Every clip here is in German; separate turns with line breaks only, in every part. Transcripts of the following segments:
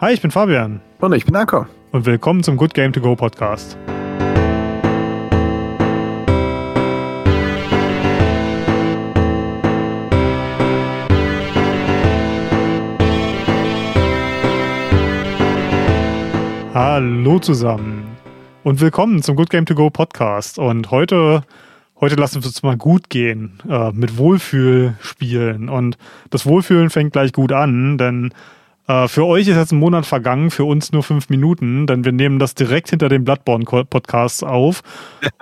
Hi, ich bin Fabian.
Und ich bin Anko.
Und willkommen zum Good Game To Go Podcast. Hallo zusammen und willkommen zum Good Game To Go Podcast. Und heute, heute lassen wir uns mal gut gehen, äh, mit Wohlfühlspielen. Und das Wohlfühlen fängt gleich gut an, denn äh, für euch ist jetzt ein Monat vergangen, für uns nur fünf Minuten, denn wir nehmen das direkt hinter dem Bloodborne-Podcast auf.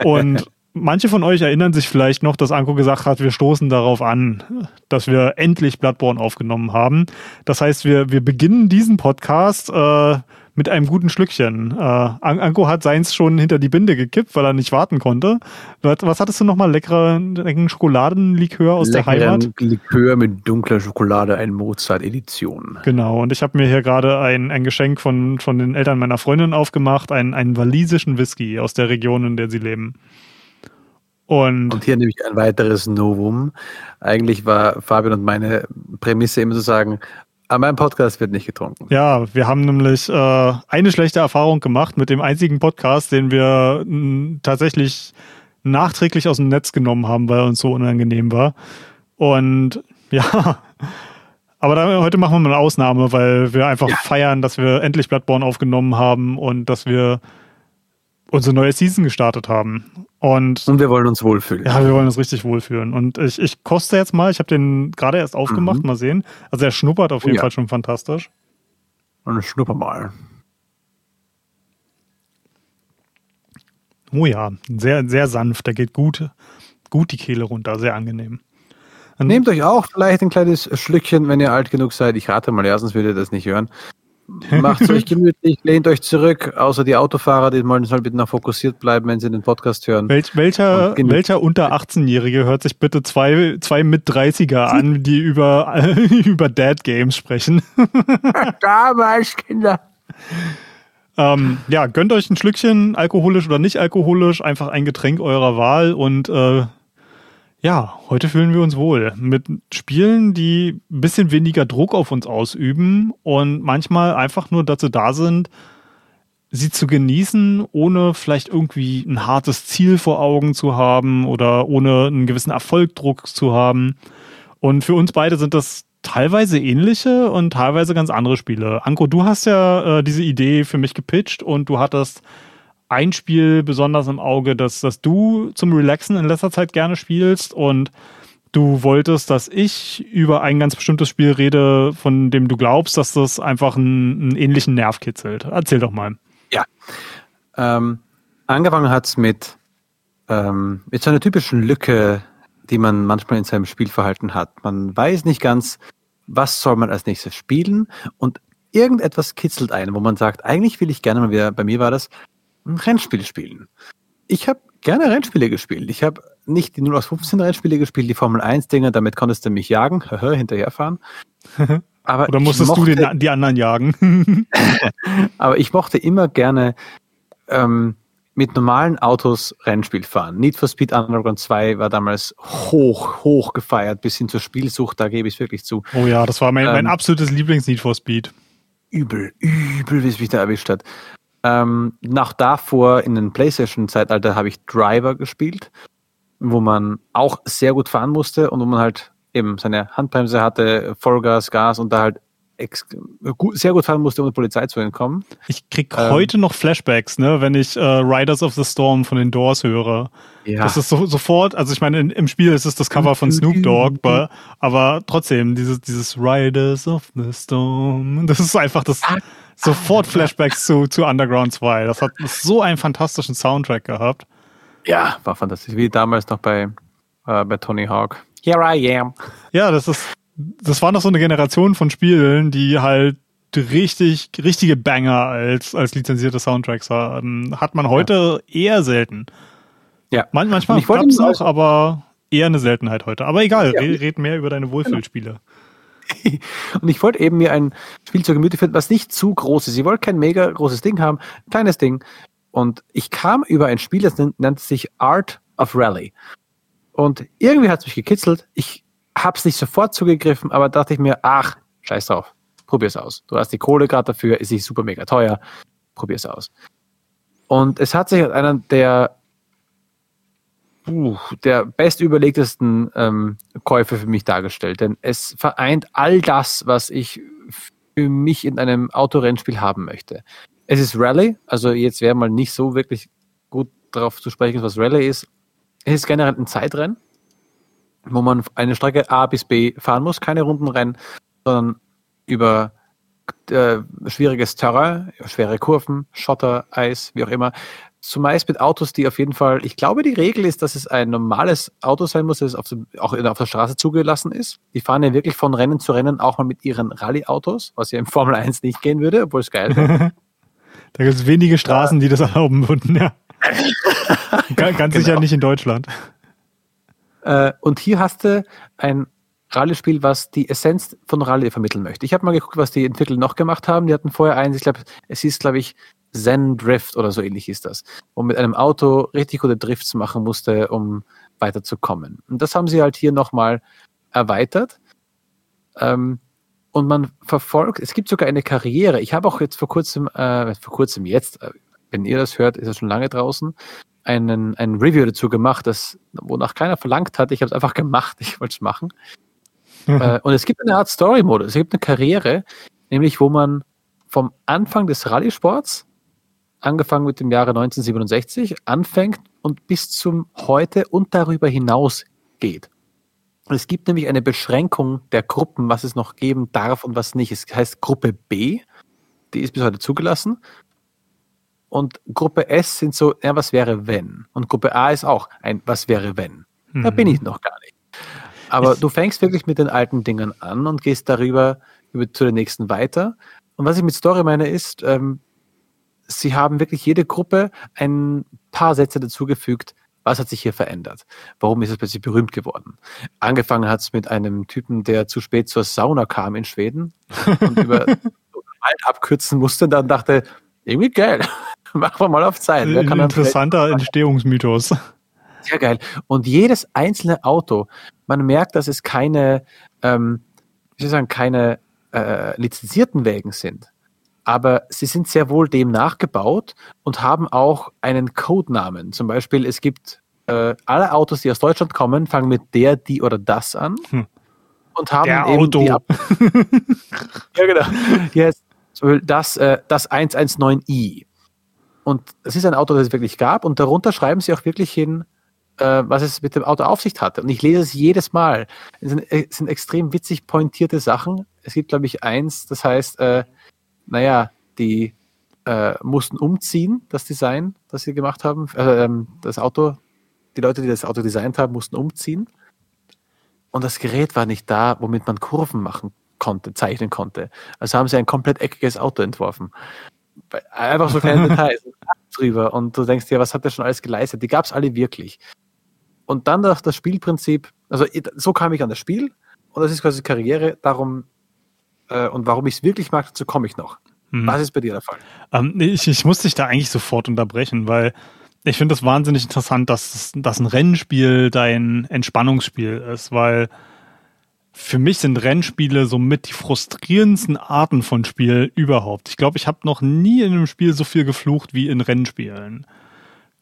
Und manche von euch erinnern sich vielleicht noch, dass Anko gesagt hat, wir stoßen darauf an, dass wir endlich Bloodborne aufgenommen haben. Das heißt, wir, wir beginnen diesen Podcast äh, mit einem guten Schlückchen. Äh, Anko hat seins schon hinter die Binde gekippt, weil er nicht warten konnte. Was hattest du nochmal? Leckeren Schokoladenlikör aus Leckeren der Heimat?
Likör mit dunkler Schokolade, ein Mozart-Edition.
Genau, und ich habe mir hier gerade ein, ein Geschenk von, von den Eltern meiner Freundin aufgemacht, einen, einen walisischen Whisky aus der Region, in der sie leben.
Und, und, hier nämlich ein weiteres Novum. Eigentlich war Fabian und meine Prämisse immer zu sagen, aber mein Podcast wird nicht getrunken.
Ja, wir haben nämlich äh, eine schlechte Erfahrung gemacht mit dem einzigen Podcast, den wir tatsächlich nachträglich aus dem Netz genommen haben, weil er uns so unangenehm war. Und ja, aber da, heute machen wir mal eine Ausnahme, weil wir einfach ja. feiern, dass wir endlich Bloodborne aufgenommen haben und dass wir unsere neue Season gestartet haben. Und,
und wir wollen uns wohlfühlen.
Ja, wir wollen uns richtig wohlfühlen. Und ich, ich koste jetzt mal, ich habe den gerade erst aufgemacht, mhm. mal sehen. Also er schnuppert auf jeden oh, ja. Fall schon fantastisch.
Und schnupper mal.
Oh ja, sehr, sehr sanft. Der geht gut, gut die Kehle runter, sehr angenehm.
Und Nehmt euch auch vielleicht ein kleines Schlückchen, wenn ihr alt genug seid. Ich rate mal, erstens würdet ihr das nicht hören. Macht es euch gemütlich, lehnt euch zurück, außer die Autofahrer, die wollen halt bitte noch fokussiert bleiben, wenn sie den Podcast hören.
Welch, welcher, welcher unter 18-Jährige hört sich bitte zwei, zwei mit 30er an, die über, über Dad Games sprechen?
Damals, Kinder.
Ähm, ja, gönnt euch ein Schlückchen, alkoholisch oder nicht alkoholisch, einfach ein Getränk eurer Wahl und äh, ja, heute fühlen wir uns wohl mit Spielen, die ein bisschen weniger Druck auf uns ausüben und manchmal einfach nur dazu da sind, sie zu genießen, ohne vielleicht irgendwie ein hartes Ziel vor Augen zu haben oder ohne einen gewissen Erfolgdruck zu haben. Und für uns beide sind das teilweise ähnliche und teilweise ganz andere Spiele. Anko, du hast ja äh, diese Idee für mich gepitcht und du hattest ein Spiel besonders im Auge, das, das du zum Relaxen in letzter Zeit gerne spielst und du wolltest, dass ich über ein ganz bestimmtes Spiel rede, von dem du glaubst, dass das einfach einen, einen ähnlichen Nerv kitzelt. Erzähl doch mal.
Ja. Ähm, angefangen hat es mit, ähm, mit so einer typischen Lücke, die man manchmal in seinem Spielverhalten hat. Man weiß nicht ganz, was soll man als nächstes spielen und irgendetwas kitzelt ein, wo man sagt, eigentlich will ich gerne mal wieder, bei mir war das, Rennspiele spielen. Ich habe gerne Rennspiele gespielt. Ich habe nicht die 0 aus 15 Rennspiele gespielt, die Formel 1 Dinge, damit konntest du mich jagen, hinterherfahren.
Aber Oder musstest mochte, du den, die anderen jagen?
aber ich mochte immer gerne ähm, mit normalen Autos Rennspiel fahren. Need for Speed Underground 2 war damals hoch, hoch gefeiert, bis hin zur Spielsucht, da gebe ich es wirklich zu.
Oh ja, das war mein, ähm, mein absolutes Lieblings-Need for Speed.
Übel, übel, wie es mich da erwischt hat. Ähm, nach davor in den PlayStation-Zeitalter habe ich Driver gespielt, wo man auch sehr gut fahren musste und wo man halt eben seine Handbremse hatte, Vollgas, Gas und da halt sehr gut fahren musste, um der Polizei zu entkommen.
Ich krieg ähm, heute noch Flashbacks, ne, wenn ich äh, Riders of the Storm von den Doors höre. Ja. Das ist so, sofort, also ich meine, in, im Spiel ist es das Cover von Snoop Dogg, aber, aber trotzdem, dieses, dieses Riders of the Storm, das ist einfach das, ah, sofort Flashbacks zu, zu Underground 2. Das hat so einen fantastischen Soundtrack gehabt.
Ja, war fantastisch. Wie damals noch bei, äh, bei Tony Hawk. Here I am.
Ja, das ist, das war noch so eine Generation von Spielen, die halt richtig, richtige Banger als, als lizenzierte Soundtracks haben. Hat man heute ja. eher selten. Ja. Man, manchmal gab es auch, aber eher eine Seltenheit heute. Aber egal, ja. red mehr über deine Wohlfühlspiele. Genau.
Und ich wollte eben mir ein Spiel zur Gemüte finden, was nicht zu groß ist. Ich wollte kein mega großes Ding haben, ein kleines Ding. Und ich kam über ein Spiel, das nennt sich Art of Rally. Und irgendwie hat es mich gekitzelt. Ich habe es nicht sofort zugegriffen, aber dachte ich mir, ach, scheiß drauf. probier's aus. Du hast die Kohle gerade dafür, ist nicht super mega teuer, probier's aus. Und es hat sich als einer der, uh, der bestüberlegtesten ähm, Käufe für mich dargestellt, denn es vereint all das, was ich für mich in einem Autorennspiel haben möchte. Es ist Rallye, also jetzt wäre mal nicht so wirklich gut darauf zu sprechen, was Rallye ist. Es ist generell ein Zeitrennen, wo man eine Strecke A bis B fahren muss, keine Rundenrennen, sondern über äh, schwieriges Terrain, schwere Kurven, Schotter, Eis, wie auch immer. Zumeist mit Autos, die auf jeden Fall, ich glaube, die Regel ist, dass es ein normales Auto sein muss, das auf dem, auch auf der Straße zugelassen ist. Die fahren ja wirklich von Rennen zu Rennen auch mal mit ihren Rallye-Autos, was ja im Formel 1 nicht gehen würde, obwohl es geil wäre.
da gibt es wenige Straßen, die das erlauben würden, ja. Ganz genau. sicher nicht in Deutschland.
Äh, und hier hast du ein Rallye-Spiel, was die Essenz von Rallye vermitteln möchte. Ich habe mal geguckt, was die Entwickler noch gemacht haben. Die hatten vorher eins, ich glaube, es hieß, glaube ich, Zen Drift oder so ähnlich ist das, wo man mit einem Auto richtig gute Drifts machen musste, um weiterzukommen. Und das haben sie halt hier nochmal erweitert. Ähm, und man verfolgt, es gibt sogar eine Karriere. Ich habe auch jetzt vor kurzem, äh, vor kurzem jetzt, äh, wenn ihr das hört, ist es schon lange draußen, einen, ein Review dazu gemacht, das, wonach keiner verlangt hat. Ich habe es einfach gemacht, ich wollte es machen. äh, und es gibt eine Art Story-Modus, es gibt eine Karriere, nämlich wo man vom Anfang des Rallye-Sports, angefangen mit dem Jahre 1967, anfängt und bis zum heute und darüber hinaus geht. Es gibt nämlich eine Beschränkung der Gruppen, was es noch geben darf und was nicht. Es heißt Gruppe B, die ist bis heute zugelassen. Und Gruppe S sind so, ja, was wäre wenn? Und Gruppe A ist auch ein, was wäre wenn? Mhm. Da bin ich noch gar nicht. Aber ich, du fängst wirklich mit den alten Dingern an und gehst darüber über, zu den nächsten weiter. Und was ich mit Story meine ist, ähm, sie haben wirklich jede Gruppe ein paar Sätze dazugefügt, was hat sich hier verändert? Warum ist es plötzlich berühmt geworden? Angefangen hat es mit einem Typen, der zu spät zur Sauna kam in Schweden und über Wald abkürzen musste, dann dachte, irgendwie geil. Machen wir mal auf Zeit.
Interessanter Entstehungsmythos.
Sehr geil. Und jedes einzelne Auto, man merkt, dass es keine, ähm, wie soll ich sagen, keine äh, lizenzierten Wägen sind. Aber sie sind sehr wohl dem nachgebaut und haben auch einen Codenamen. Zum Beispiel, es gibt äh, alle Autos, die aus Deutschland kommen, fangen mit der, die oder das an. Hm. Und haben
der eben Auto.
ja, genau. Yes. Das, äh, das 119i. Und es ist ein Auto, das es wirklich gab. Und darunter schreiben sie auch wirklich hin, äh, was es mit dem Auto auf sich hatte. Und ich lese es jedes Mal. Es sind, es sind extrem witzig pointierte Sachen. Es gibt, glaube ich, eins, das heißt, äh, naja, die äh, mussten umziehen, das Design, das sie gemacht haben. Äh, ähm, das Auto, die Leute, die das Auto designt haben, mussten umziehen. Und das Gerät war nicht da, womit man Kurven machen konnte, zeichnen konnte. Also haben sie ein komplett eckiges Auto entworfen. Einfach so kleine Details drüber. Und du denkst dir, was hat der schon alles geleistet? Die gab es alle wirklich. Und dann das, das Spielprinzip, also so kam ich an das Spiel und das ist quasi Karriere, darum äh, und warum ich es wirklich mag, dazu komme ich noch. Mhm. Was ist bei dir der Fall?
Ähm, ich, ich muss dich da eigentlich sofort unterbrechen, weil ich finde es wahnsinnig interessant, dass, dass ein Rennspiel dein Entspannungsspiel ist, weil für mich sind Rennspiele somit die frustrierendsten Arten von Spiel überhaupt. Ich glaube, ich habe noch nie in einem Spiel so viel geflucht wie in Rennspielen.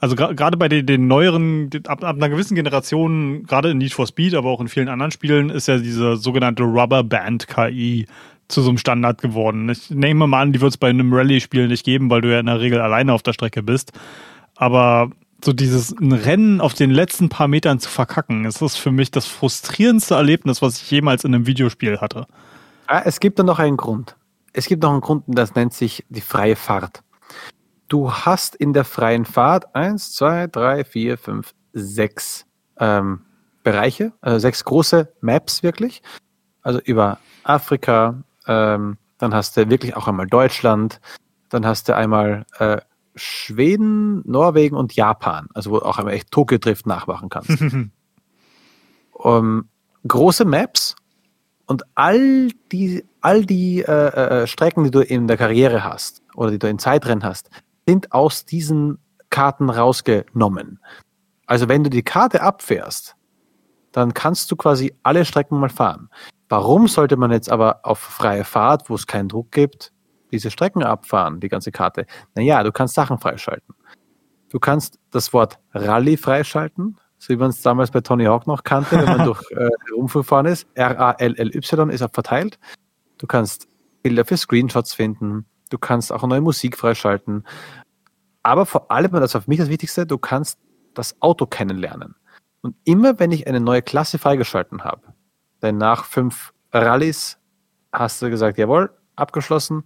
Also gerade bei den, den neueren, ab, ab, einer gewissen Generation, gerade in Need for Speed, aber auch in vielen anderen Spielen, ist ja diese sogenannte Rubber Band KI zu so einem Standard geworden. Ich nehme mal an, die wird es bei einem Rallye-Spiel nicht geben, weil du ja in der Regel alleine auf der Strecke bist. Aber so dieses ein Rennen auf den letzten paar Metern zu verkacken, ist das für mich das frustrierendste Erlebnis, was ich jemals in einem Videospiel hatte.
Ah, es gibt da noch einen Grund. Es gibt noch einen Grund, das nennt sich die freie Fahrt. Du hast in der freien Fahrt eins, zwei, drei, vier, fünf, sechs ähm, Bereiche, also sechs große Maps wirklich. Also über Afrika, ähm, dann hast du wirklich auch einmal Deutschland, dann hast du einmal äh, Schweden, Norwegen und Japan, also wo auch einmal echt Tokyo Drift nachmachen kannst. um, große Maps und all die, all die äh, äh, Strecken, die du in der Karriere hast oder die du in Zeitrennen hast, sind aus diesen Karten rausgenommen. Also wenn du die Karte abfährst, dann kannst du quasi alle Strecken mal fahren. Warum sollte man jetzt aber auf freie Fahrt, wo es keinen Druck gibt, diese Strecken abfahren, die ganze Karte? Naja, du kannst Sachen freischalten. Du kannst das Wort Rallye freischalten, so wie man es damals bei Tony Hawk noch kannte, wenn man durch äh, rumgefahren ist. R-A-L-L-Y ist auch verteilt. Du kannst Bilder für Screenshots finden. Du kannst auch neue Musik freischalten. Aber vor allem, das ist für mich das Wichtigste, du kannst das Auto kennenlernen. Und immer wenn ich eine neue Klasse freigeschalten habe, denn nach fünf Rallyes hast du gesagt, jawohl, abgeschlossen,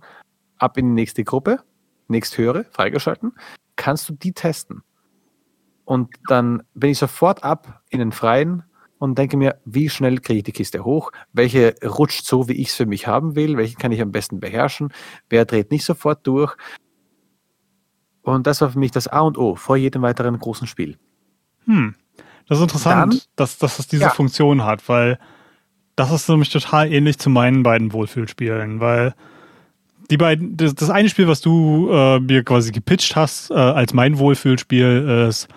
ab in die nächste Gruppe, nächsthöhere, freigeschalten, kannst du die testen. Und dann bin ich sofort ab in den Freien und denke mir, wie schnell kriege ich die Kiste hoch? Welche rutscht so, wie ich es für mich haben will? Welche kann ich am besten beherrschen? Wer dreht nicht sofort durch? Und das war für mich das A und O vor jedem weiteren großen Spiel.
Hm. Das ist interessant, Dann, dass, dass es diese ja. Funktion hat, weil das ist nämlich total ähnlich zu meinen beiden Wohlfühlspielen, weil die beiden, das, das eine Spiel, was du äh, mir quasi gepitcht hast, äh, als mein Wohlfühlspiel, ist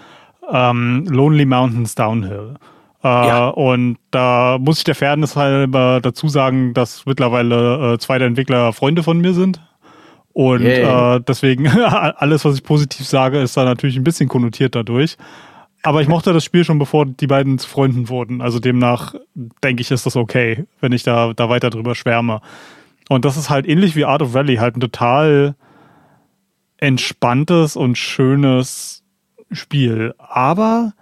ähm, Lonely Mountains Downhill. Äh, ja. Und da muss ich der Fairness halber dazu sagen, dass mittlerweile äh, zwei der Entwickler Freunde von mir sind. Und yeah. äh, deswegen alles, was ich positiv sage, ist da natürlich ein bisschen konnotiert dadurch. Aber ich mochte das Spiel schon, bevor die beiden zu Freunden wurden. Also demnach denke ich, ist das okay, wenn ich da, da weiter drüber schwärme. Und das ist halt ähnlich wie Art of Rally, halt ein total entspanntes und schönes Spiel. Aber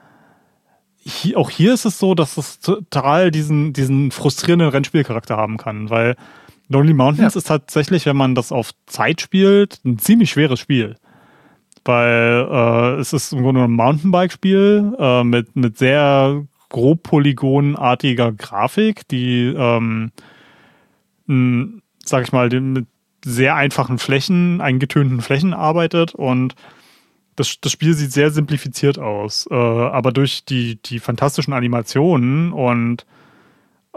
hier, auch hier ist es so, dass es total diesen, diesen frustrierenden Rennspielcharakter haben kann, weil Lonely Mountains ja. ist tatsächlich, wenn man das auf Zeit spielt, ein ziemlich schweres Spiel. Weil äh, es ist im Grunde ein Mountainbike-Spiel äh, mit, mit sehr grob polygonartiger Grafik, die, ähm, m, sag ich mal, mit sehr einfachen Flächen, eingetönten Flächen arbeitet und das, das Spiel sieht sehr simplifiziert aus, äh, aber durch die, die fantastischen Animationen und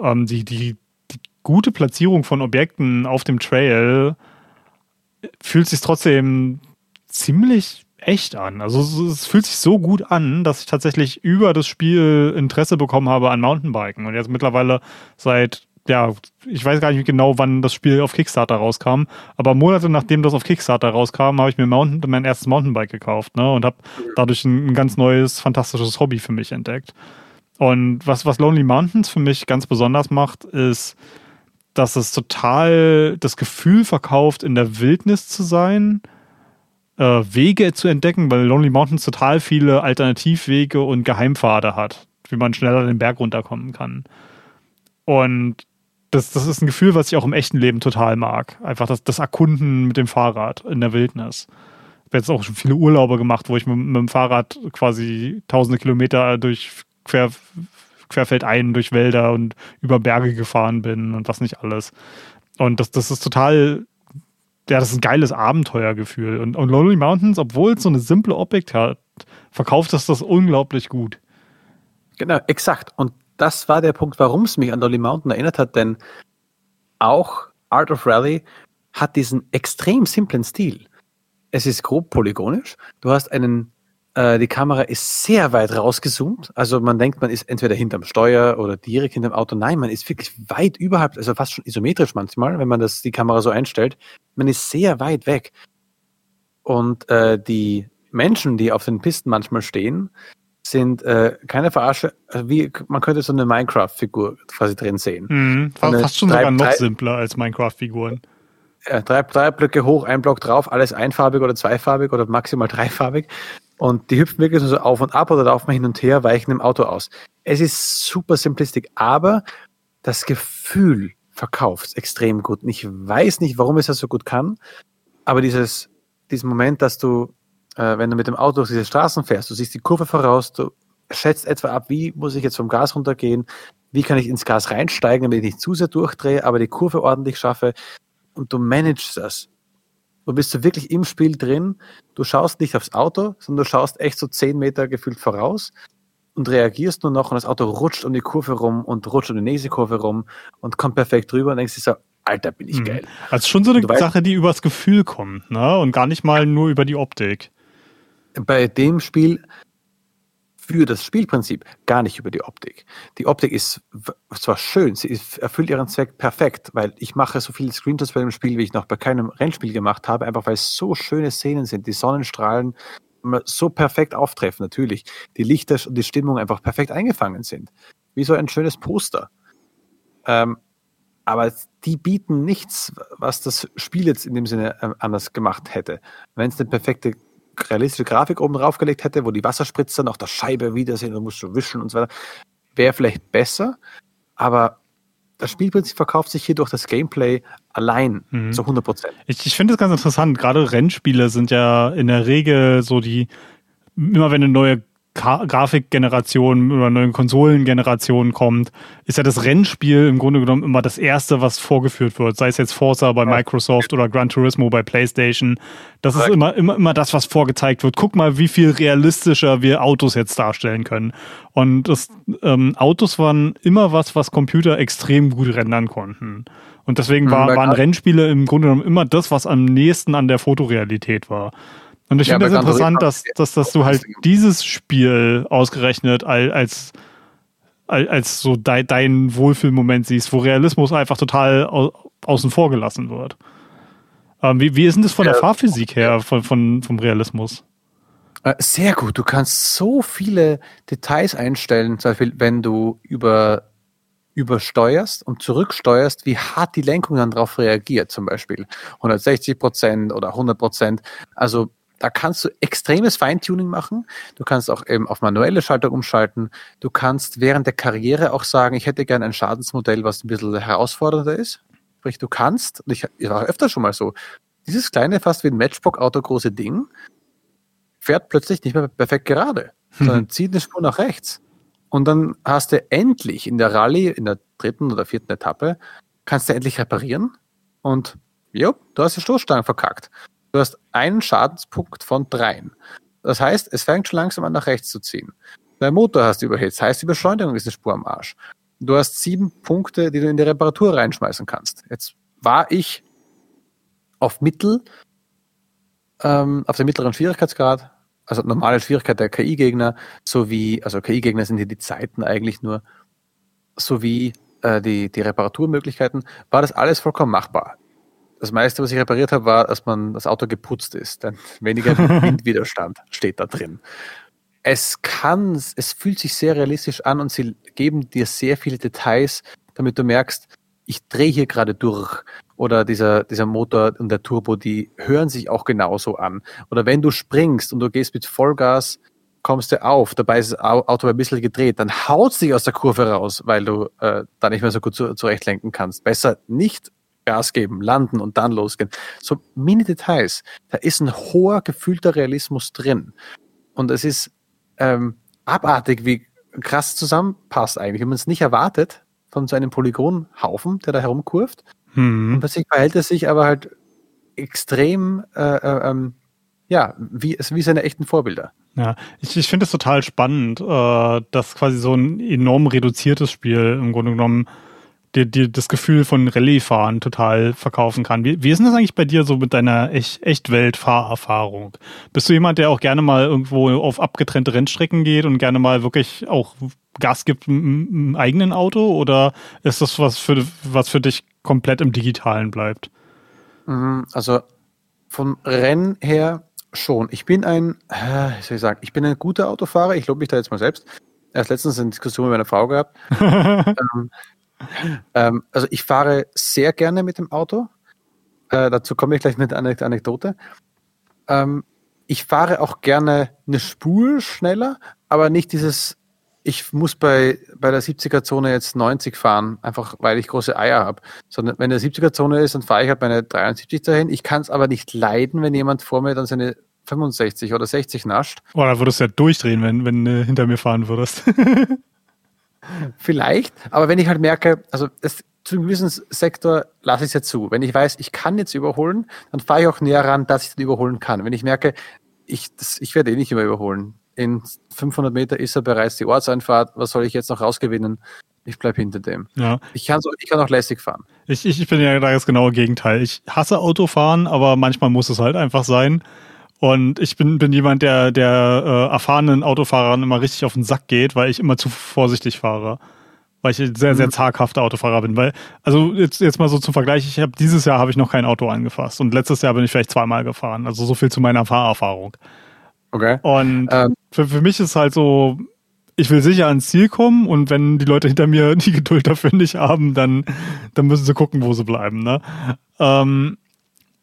ähm, die, die, die gute Platzierung von Objekten auf dem Trail fühlt sich trotzdem ziemlich echt an. Also es fühlt sich so gut an, dass ich tatsächlich über das Spiel Interesse bekommen habe an Mountainbiken und jetzt mittlerweile seit ja, ich weiß gar nicht genau, wann das Spiel auf Kickstarter rauskam, aber Monate nachdem das auf Kickstarter rauskam, habe ich mir Mountain, mein erstes Mountainbike gekauft ne, und habe dadurch ein, ganz neues, fantastisches Hobby für mich entdeckt. Und was, was Lonely Mountains für mich ganz besonders macht, ist, dass es total das Gefühl verkauft, in der Wildnis zu sein, Wege zu entdecken, weil Lonely Mountains total viele Alternativwege und Geheimpfade hat, wie man schneller den Berg runterkommen kann. Und das, das ist ein Gefühl, was ich auch im echten Leben total mag. Einfach das, das Erkunden mit dem Fahrrad in der Wildnis. Ich habe jetzt auch schon viele Urlaube gemacht, wo ich mit, mit dem Fahrrad quasi tausende Kilometer durch quer, querfeldein, durch Wälder und über Berge gefahren bin und was nicht alles. Und das, das ist total, ja, das ist ein geiles Abenteuergefühl. Und, und Lonely Mountains, obwohl es so eine simple Optik hat, verkauft das das unglaublich gut.
Genau, exakt. Und das war der Punkt, warum es mich an Dolly Mountain erinnert hat, denn auch Art of Rally hat diesen extrem simplen Stil. Es ist grob polygonisch. Du hast einen, äh, die Kamera ist sehr weit rausgezoomt. Also man denkt, man ist entweder hinterm Steuer oder direkt hinterm Auto. Nein, man ist wirklich weit überhalb, also fast schon isometrisch manchmal, wenn man das, die Kamera so einstellt. Man ist sehr weit weg. Und äh, die Menschen, die auf den Pisten manchmal stehen, sind äh, keine Verarsche, also wie man könnte so eine Minecraft-Figur quasi drin sehen.
Mhm, fast schon drei, sogar noch drei, simpler als Minecraft-Figuren.
Äh, drei, drei Blöcke hoch, ein Block drauf, alles einfarbig oder zweifarbig oder maximal dreifarbig. Und die hüpfen wirklich so auf und ab oder laufen hin und her, weichen im Auto aus. Es ist super simplistisch, aber das Gefühl verkauft extrem gut. Und ich weiß nicht, warum es das so gut kann, aber dieses, diesen Moment, dass du äh, wenn du mit dem Auto durch diese Straßen fährst, du siehst die Kurve voraus, du schätzt etwa ab, wie muss ich jetzt vom Gas runtergehen, wie kann ich ins Gas reinsteigen, damit ich nicht zu sehr durchdrehe, aber die Kurve ordentlich schaffe und du managst das. Du bist du wirklich im Spiel drin, du schaust nicht aufs Auto, sondern du schaust echt so zehn Meter gefühlt voraus und reagierst nur noch und das Auto rutscht um die Kurve rum und rutscht um die nächste Kurve rum und kommt perfekt drüber und denkst dir so, Alter, bin ich mhm. geil.
Also schon so eine Sache, die übers Gefühl kommt, ne? Und gar nicht mal nur über die Optik
bei dem Spiel für das Spielprinzip, gar nicht über die Optik. Die Optik ist zwar schön, sie ist, erfüllt ihren Zweck perfekt, weil ich mache so viele Screenshots bei dem Spiel, wie ich noch bei keinem Rennspiel gemacht habe, einfach weil es so schöne Szenen sind. Die Sonnenstrahlen so perfekt auftreffen, natürlich. Die Lichter und die Stimmung einfach perfekt eingefangen sind. Wie so ein schönes Poster. Ähm, aber die bieten nichts, was das Spiel jetzt in dem Sinne äh, anders gemacht hätte. Wenn es eine perfekte realistische Grafik oben drauf gelegt hätte, wo die Wasserspritzer auf der Scheibe wiedersehen und musst du wischen und so weiter, wäre vielleicht besser, aber das Spielprinzip verkauft sich hier durch das Gameplay allein mhm. zu 100 Prozent.
Ich, ich finde es ganz interessant. Gerade Rennspiele sind ja in der Regel so die, immer wenn eine neue Grafikgeneration oder neuen Konsolengeneration kommt, ist ja das Rennspiel im Grunde genommen immer das erste, was vorgeführt wird. Sei es jetzt Forza bei Microsoft oder Gran Turismo bei PlayStation. Das ist immer, immer, immer das, was vorgezeigt wird. Guck mal, wie viel realistischer wir Autos jetzt darstellen können. Und das, ähm, Autos waren immer was, was Computer extrem gut rendern konnten. Und deswegen war, waren Rennspiele im Grunde genommen immer das, was am nächsten an der Fotorealität war. Und ich ja, finde es das interessant, dass, dass, dass du halt dieses Spiel ausgerechnet als, als, als so de, dein Wohlfühlmoment siehst, wo Realismus einfach total au, außen vor gelassen wird. Ähm, wie, wie ist denn das von der Fahrphysik her, von, von, vom Realismus?
Äh, sehr gut. Du kannst so viele Details einstellen, zum Beispiel, wenn du über übersteuerst und zurücksteuerst, wie hart die Lenkung dann darauf reagiert, zum Beispiel 160 Prozent oder 100 Prozent. Also da kannst du extremes Feintuning machen. Du kannst auch eben auf manuelle Schalter umschalten. Du kannst während der Karriere auch sagen, ich hätte gerne ein Schadensmodell, was ein bisschen herausfordernder ist. Sprich, du kannst, und ich, ich war öfter schon mal so, dieses kleine, fast wie ein Matchbox-Auto große Ding fährt plötzlich nicht mehr perfekt gerade, sondern zieht eine Spur nach rechts. Und dann hast du endlich in der Rallye, in der dritten oder vierten Etappe, kannst du endlich reparieren und jo, du hast die Stoßstange verkackt. Du hast einen Schadenspunkt von dreien. Das heißt, es fängt schon langsam an, nach rechts zu ziehen. Dein Motor hast du überhitzt, das heißt, die Beschleunigung ist eine Spur am Arsch. Du hast sieben Punkte, die du in die Reparatur reinschmeißen kannst. Jetzt war ich auf Mittel, ähm, auf dem mittleren Schwierigkeitsgrad, also normale Schwierigkeit der KI-Gegner, sowie, also KI-Gegner sind hier die Zeiten eigentlich nur, sowie äh, die, die Reparaturmöglichkeiten, war das alles vollkommen machbar das meiste, was ich repariert habe, war, dass man das Auto geputzt ist. Denn weniger Windwiderstand steht da drin. Es kann, es fühlt sich sehr realistisch an und sie geben dir sehr viele Details, damit du merkst, ich drehe hier gerade durch. Oder dieser, dieser Motor und der Turbo, die hören sich auch genauso an. Oder wenn du springst und du gehst mit Vollgas, kommst du auf, dabei ist das Auto ein bisschen gedreht, dann haut dich aus der Kurve raus, weil du äh, da nicht mehr so gut zu, zurechtlenken kannst. Besser nicht Gas geben, landen und dann losgehen. So Mini-Details. Da ist ein hoher gefühlter Realismus drin. Und es ist ähm, abartig, wie krass zusammenpasst eigentlich. Wenn man es nicht erwartet von so einem Polygonhaufen, der da herumkurft. Hm. Und plötzlich verhält es sich aber halt extrem, äh, äh, ähm, ja, wie, wie seine echten Vorbilder.
Ja, ich, ich finde es total spannend, äh, dass quasi so ein enorm reduziertes Spiel im Grunde genommen dir, dir das Gefühl von Rallye-Fahren total verkaufen kann. Wie, wie ist denn das eigentlich bei dir so mit deiner Echt Echtwelt-Fahrerfahrung? Bist du jemand, der auch gerne mal irgendwo auf abgetrennte Rennstrecken geht und gerne mal wirklich auch Gas gibt im, im eigenen Auto? Oder ist das was für, was für dich komplett im Digitalen bleibt?
Mhm, also vom Rennen her schon. Ich bin ein, äh, wie soll ich sagen, ich bin ein guter Autofahrer. Ich lobe mich da jetzt mal selbst. Erst letztens eine Diskussion mit meiner Frau gehabt. ähm, ähm, also ich fahre sehr gerne mit dem Auto. Äh, dazu komme ich gleich mit einer Anekdote. Ähm, ich fahre auch gerne eine Spur schneller, aber nicht dieses, ich muss bei, bei der 70er-Zone jetzt 90 fahren, einfach weil ich große Eier habe. Sondern wenn der 70er-Zone ist, dann fahre ich halt meine 73 dahin. Ich kann es aber nicht leiden, wenn jemand vor mir dann seine 65 oder 60 nascht.
Oh, da würdest du ja durchdrehen, wenn, wenn du hinter mir fahren würdest.
Vielleicht, aber wenn ich halt merke, also es, zu einem gewissen Sektor lasse ich es ja zu. Wenn ich weiß, ich kann jetzt überholen, dann fahre ich auch näher ran, dass ich den überholen kann. Wenn ich merke, ich, das, ich werde eh nicht immer überholen. In 500 Meter ist er bereits die Ortseinfahrt. Was soll ich jetzt noch rausgewinnen? Ich bleibe hinter dem. Ja. Ich, kann so, ich kann auch lässig fahren.
Ich, ich, ich bin ja da das genaue Gegenteil. Ich hasse Autofahren, aber manchmal muss es halt einfach sein. Und ich bin, bin jemand, der, der äh, erfahrenen Autofahrern immer richtig auf den Sack geht, weil ich immer zu vorsichtig fahre. Weil ich ein sehr, sehr mhm. zaghafter Autofahrer bin. Weil, also jetzt, jetzt mal so zum Vergleich, ich habe dieses Jahr habe ich noch kein Auto angefasst und letztes Jahr bin ich vielleicht zweimal gefahren. Also so viel zu meiner Fahrerfahrung.
Okay.
Und ähm. für, für mich ist halt so, ich will sicher ans Ziel kommen und wenn die Leute hinter mir die Geduld dafür nicht haben, dann, dann müssen sie gucken, wo sie bleiben. Ne? Ähm,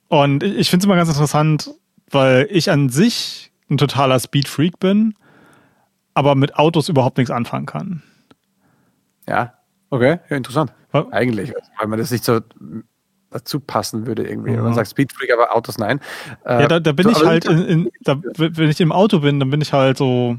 und ich finde es immer ganz interessant, weil ich an sich ein totaler Speed-Freak bin, aber mit Autos überhaupt nichts anfangen kann.
Ja, okay, ja, interessant. Was? Eigentlich, weil man das nicht so dazu passen würde irgendwie. Mhm. Man sagt Speedfreak, aber Autos nein.
Äh, ja, da, da bin so, ich halt, in, in, da, wenn ich im Auto bin, dann bin ich halt so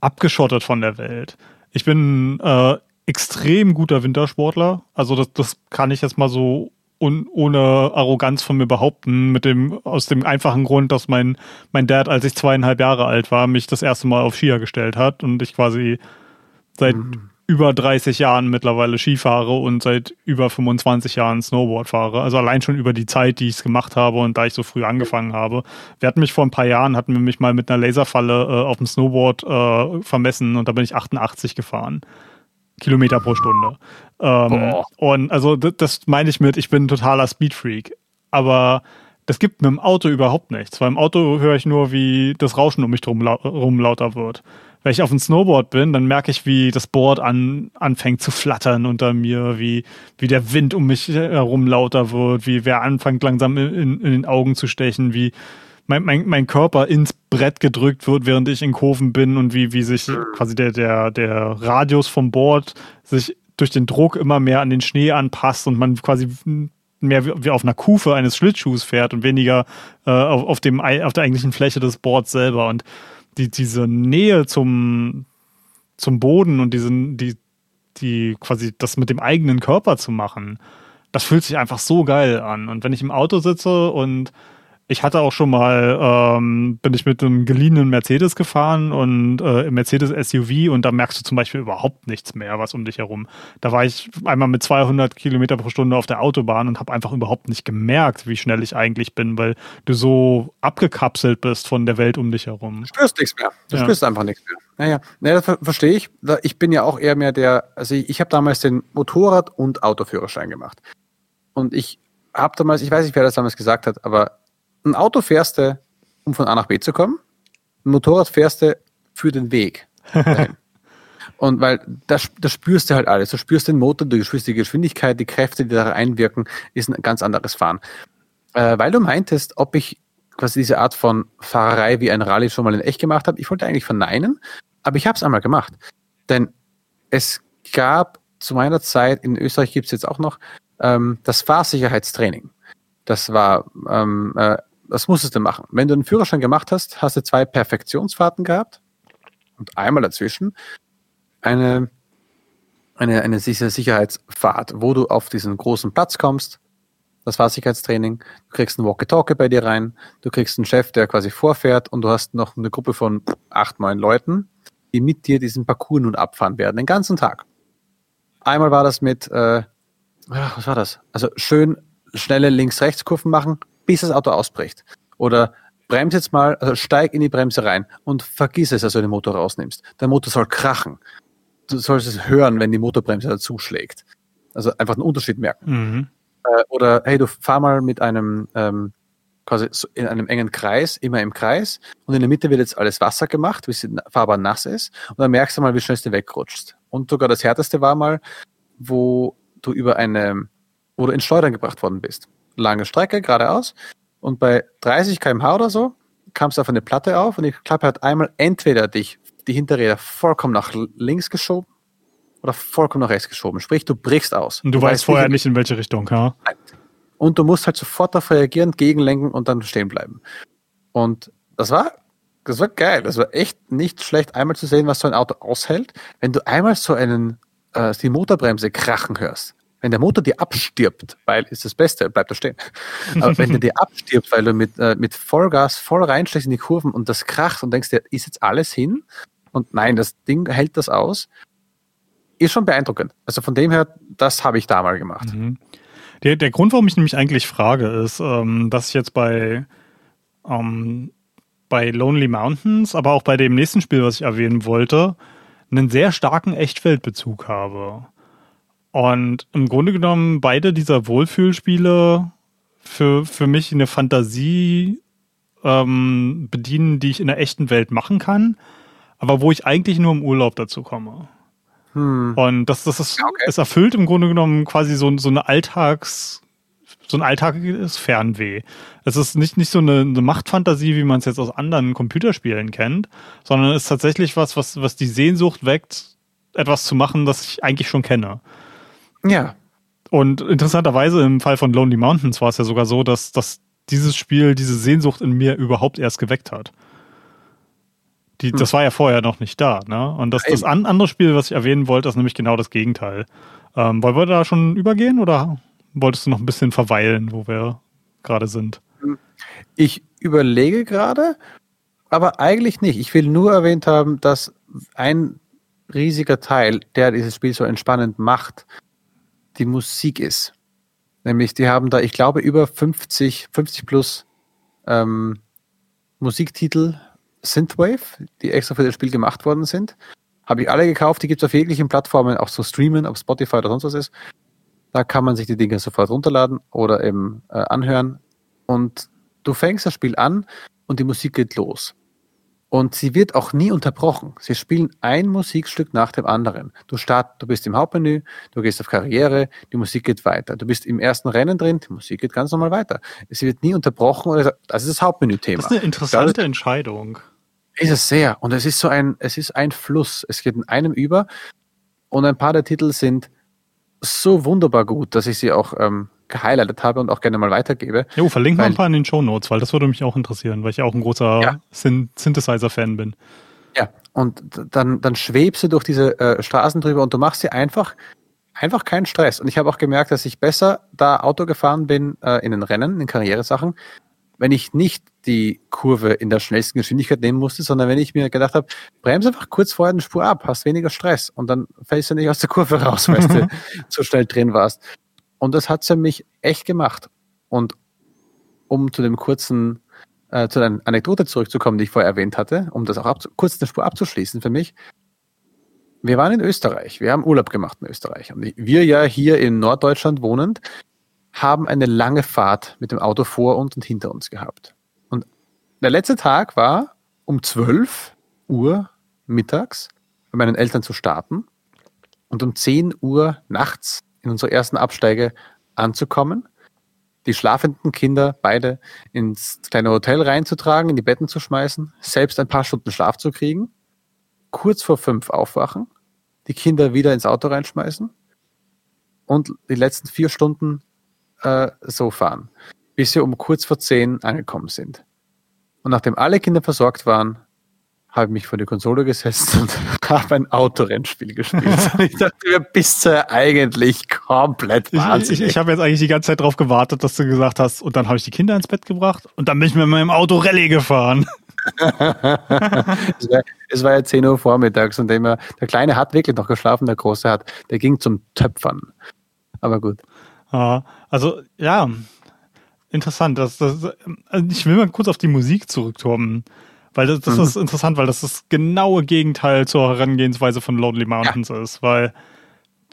abgeschottet von der Welt. Ich bin äh, extrem guter Wintersportler. Also das, das kann ich jetzt mal so un, ohne Arroganz von mir behaupten, mit dem, aus dem einfachen Grund, dass mein, mein Dad, als ich zweieinhalb Jahre alt war, mich das erste Mal auf Skier gestellt hat und ich quasi seit mhm. über 30 Jahren mittlerweile Ski fahre und seit über 25 Jahren Snowboard fahre. Also allein schon über die Zeit, die ich es gemacht habe und da ich so früh angefangen habe. Wir hatten mich vor ein paar Jahren, hatten wir mich mal mit einer Laserfalle äh, auf dem Snowboard äh, vermessen und da bin ich 88 gefahren. Kilometer pro Stunde. Ähm, und also das, das meine ich mit, ich bin ein totaler Speedfreak. Aber das gibt mir im Auto überhaupt nichts, weil im Auto höre ich nur, wie das Rauschen um mich drum rum lauter wird. Wenn ich auf dem Snowboard bin, dann merke ich, wie das Board an, anfängt zu flattern unter mir, wie, wie der Wind um mich herum lauter wird, wie wer anfängt langsam in, in, in den Augen zu stechen, wie mein, mein, mein Körper ins Brett gedrückt wird, während ich in Kurven bin und wie, wie sich quasi der, der, der Radius vom Board sich durch den Druck immer mehr an den Schnee anpasst und man quasi mehr wie auf einer Kufe eines Schlittschuhs fährt und weniger äh, auf, auf, dem, auf der eigentlichen Fläche des Boards selber. Und die, diese Nähe zum, zum Boden und diesen, die, die quasi das mit dem eigenen Körper zu machen, das fühlt sich einfach so geil an. Und wenn ich im Auto sitze und ich hatte auch schon mal, ähm, bin ich mit einem geliehenen Mercedes gefahren und äh, Mercedes SUV und da merkst du zum Beispiel überhaupt nichts mehr, was um dich herum. Da war ich einmal mit 200 Kilometer pro Stunde auf der Autobahn und habe einfach überhaupt nicht gemerkt, wie schnell ich eigentlich bin, weil du so abgekapselt bist von der Welt um dich herum.
Du spürst nichts mehr. Du ja. spürst einfach nichts mehr. Naja, naja das verstehe ich. Ich bin ja auch eher mehr der, also ich, ich habe damals den Motorrad- und Autoführerschein gemacht. Und ich habe damals, ich weiß nicht, wer das damals gesagt hat, aber ein Auto fährst du, um von A nach B zu kommen. Ein Motorrad fährst du für den Weg. Und weil das, das spürst du halt alles. Du spürst den Motor, du spürst die Geschwindigkeit, die Kräfte, die da einwirken, ist ein ganz anderes Fahren. Äh, weil du meintest, ob ich quasi diese Art von Fahrerei wie ein Rallye schon mal in echt gemacht habe, ich wollte eigentlich verneinen, aber ich habe es einmal gemacht. Denn es gab zu meiner Zeit, in Österreich gibt es jetzt auch noch, ähm, das Fahrsicherheitstraining. Das war ähm, äh, was musstest du machen? Wenn du einen Führerschein gemacht hast, hast du zwei Perfektionsfahrten gehabt und einmal dazwischen eine, eine, eine Sicherheitsfahrt, wo du auf diesen großen Platz kommst. Das war Sicherheitstraining. Du kriegst einen Walkie-Talkie bei dir rein. Du kriegst einen Chef, der quasi vorfährt und du hast noch eine Gruppe von acht, neun Leuten, die mit dir diesen Parcours nun abfahren werden, den ganzen Tag. Einmal war das mit, äh, was war das? Also schön schnelle Links-Rechts-Kurven machen, bis das Auto ausbricht. Oder bremst jetzt mal, also steig in die Bremse rein und vergiss es, als du den Motor rausnimmst. Der Motor soll krachen. Du sollst es hören, wenn die Motorbremse dazu schlägt. Also einfach einen Unterschied merken. Mhm. Äh, oder hey, du fahr mal mit einem ähm, quasi in einem engen Kreis, immer im Kreis, und in der Mitte wird jetzt alles Wasser gemacht, bis die Fahrbahn nass ist, und dann merkst du mal, wie schnell du wegrutschst. Und sogar das härteste war mal, wo du über eine, wo du ins Schleudern gebracht worden bist lange Strecke, geradeaus. Und bei 30 km/h oder so kamst du auf eine Platte auf und die Klappe hat einmal entweder dich, die Hinterräder vollkommen nach links geschoben oder vollkommen nach rechts geschoben. Sprich, du brichst aus.
Und du, du weißt vorher nicht, in welche Richtung, ja?
Und du musst halt sofort darauf reagieren, gegenlenken und dann stehen bleiben. Und das war, das war geil. Das war echt nicht schlecht, einmal zu sehen, was so ein Auto aushält. Wenn du einmal so einen, äh, die Motorbremse krachen hörst, wenn der Motor dir abstirbt, weil ist das Beste, bleibt er stehen. Aber wenn der dir abstirbt, weil du mit, äh, mit Vollgas voll reinschlägst in die Kurven und das kracht und denkst dir, ist jetzt alles hin? Und nein, das Ding hält das aus, ist schon beeindruckend. Also von dem her, das habe ich da mal gemacht. Mhm.
Der, der Grund, warum ich nämlich eigentlich frage, ist, ähm, dass ich jetzt bei ähm, bei Lonely Mountains, aber auch bei dem nächsten Spiel, was ich erwähnen wollte, einen sehr starken Echtfeldbezug habe. Und im Grunde genommen beide dieser Wohlfühlspiele für, für mich eine Fantasie ähm, bedienen, die ich in der echten Welt machen kann, aber wo ich eigentlich nur im Urlaub dazu komme. Hm. Und das, das ist, okay. es erfüllt im Grunde genommen quasi so, so eine Alltags, so ein alltägliches Fernweh. Es ist nicht, nicht so eine, eine Machtfantasie, wie man es jetzt aus anderen Computerspielen kennt, sondern es ist tatsächlich was, was, was die Sehnsucht weckt, etwas zu machen, das ich eigentlich schon kenne.
Ja.
Und interessanterweise im Fall von Lonely Mountains war es ja sogar so, dass, dass dieses Spiel diese Sehnsucht in mir überhaupt erst geweckt hat. Die, hm. Das war ja vorher noch nicht da. Ne? Und das, das andere Spiel, was ich erwähnen wollte, ist nämlich genau das Gegenteil. Ähm, wollen wir da schon übergehen oder wolltest du noch ein bisschen verweilen, wo wir gerade sind?
Ich überlege gerade, aber eigentlich nicht. Ich will nur erwähnt haben, dass ein riesiger Teil, der dieses Spiel so entspannend macht, die Musik ist. Nämlich, die haben da, ich glaube, über 50, 50 plus ähm, Musiktitel Synthwave, die extra für das Spiel gemacht worden sind. Habe ich alle gekauft, die gibt es auf jeglichen Plattformen, auch so streamen, auf Spotify oder sonst was ist. Da kann man sich die Dinge sofort runterladen oder eben äh, anhören. Und du fängst das Spiel an und die Musik geht los. Und sie wird auch nie unterbrochen. Sie spielen ein Musikstück nach dem anderen. Du start, du bist im Hauptmenü, du gehst auf Karriere, die Musik geht weiter. Du bist im ersten Rennen drin, die Musik geht ganz normal weiter. Sie wird nie unterbrochen. Das ist das Hauptmenü-Thema.
Das ist eine interessante das, Entscheidung.
Ist es sehr. Und es ist so ein, es ist ein Fluss. Es geht in einem über. Und ein paar der Titel sind so wunderbar gut, dass ich sie auch ähm, gehighlightet habe und auch gerne mal weitergebe.
Jo, verlinken wir ein paar in den Show Notes, weil das würde mich auch interessieren, weil ich auch ein großer ja. Synthesizer-Fan bin.
Ja, und dann, dann schwebst du durch diese äh, Straßen drüber und du machst dir einfach, einfach keinen Stress. Und ich habe auch gemerkt, dass ich besser da Auto gefahren bin äh, in den Rennen, in Karrieresachen, wenn ich nicht die Kurve in der schnellsten Geschwindigkeit nehmen musste, sondern wenn ich mir gedacht habe, bremse einfach kurz vorher den Spur ab, hast weniger Stress und dann fällst du nicht aus der Kurve raus, weil du so schnell drin warst. Und das hat sie mich echt gemacht. Und um zu dem kurzen, äh, zu der Anekdote zurückzukommen, die ich vorher erwähnt hatte, um das auch kurz eine Spur abzuschließen für mich. Wir waren in Österreich. Wir haben Urlaub gemacht in Österreich. Und wir ja hier in Norddeutschland wohnend, haben eine lange Fahrt mit dem Auto vor uns und hinter uns gehabt. Und der letzte Tag war um 12 Uhr mittags bei meinen Eltern zu starten und um 10 Uhr nachts in unserer ersten Absteige anzukommen, die schlafenden Kinder beide ins kleine Hotel reinzutragen, in die Betten zu schmeißen, selbst ein paar Stunden Schlaf zu kriegen, kurz vor fünf aufwachen, die Kinder wieder ins Auto reinschmeißen und die letzten vier Stunden äh, so fahren, bis sie um kurz vor zehn angekommen sind. Und nachdem alle Kinder versorgt waren, habe mich vor die Konsole gesetzt und habe ein Autorennspiel gespielt. ich dachte mir, bist du eigentlich komplett
wahnsinnig. Ich, ich, ich habe jetzt eigentlich die ganze Zeit darauf gewartet, dass du gesagt hast, und dann habe ich die Kinder ins Bett gebracht und dann bin ich mit meinem Auto Rallye gefahren.
es, war, es, war, ja 10 Uhr vormittags und der, der Kleine hat wirklich noch geschlafen, der Große hat, der ging zum Töpfern. Aber gut.
Ja, also ja, interessant. Das, das, also ich will mal kurz auf die Musik zurückkommen. Weil das, das mhm. ist interessant, weil das das genaue Gegenteil zur Herangehensweise von Lonely Mountains ja. ist. Weil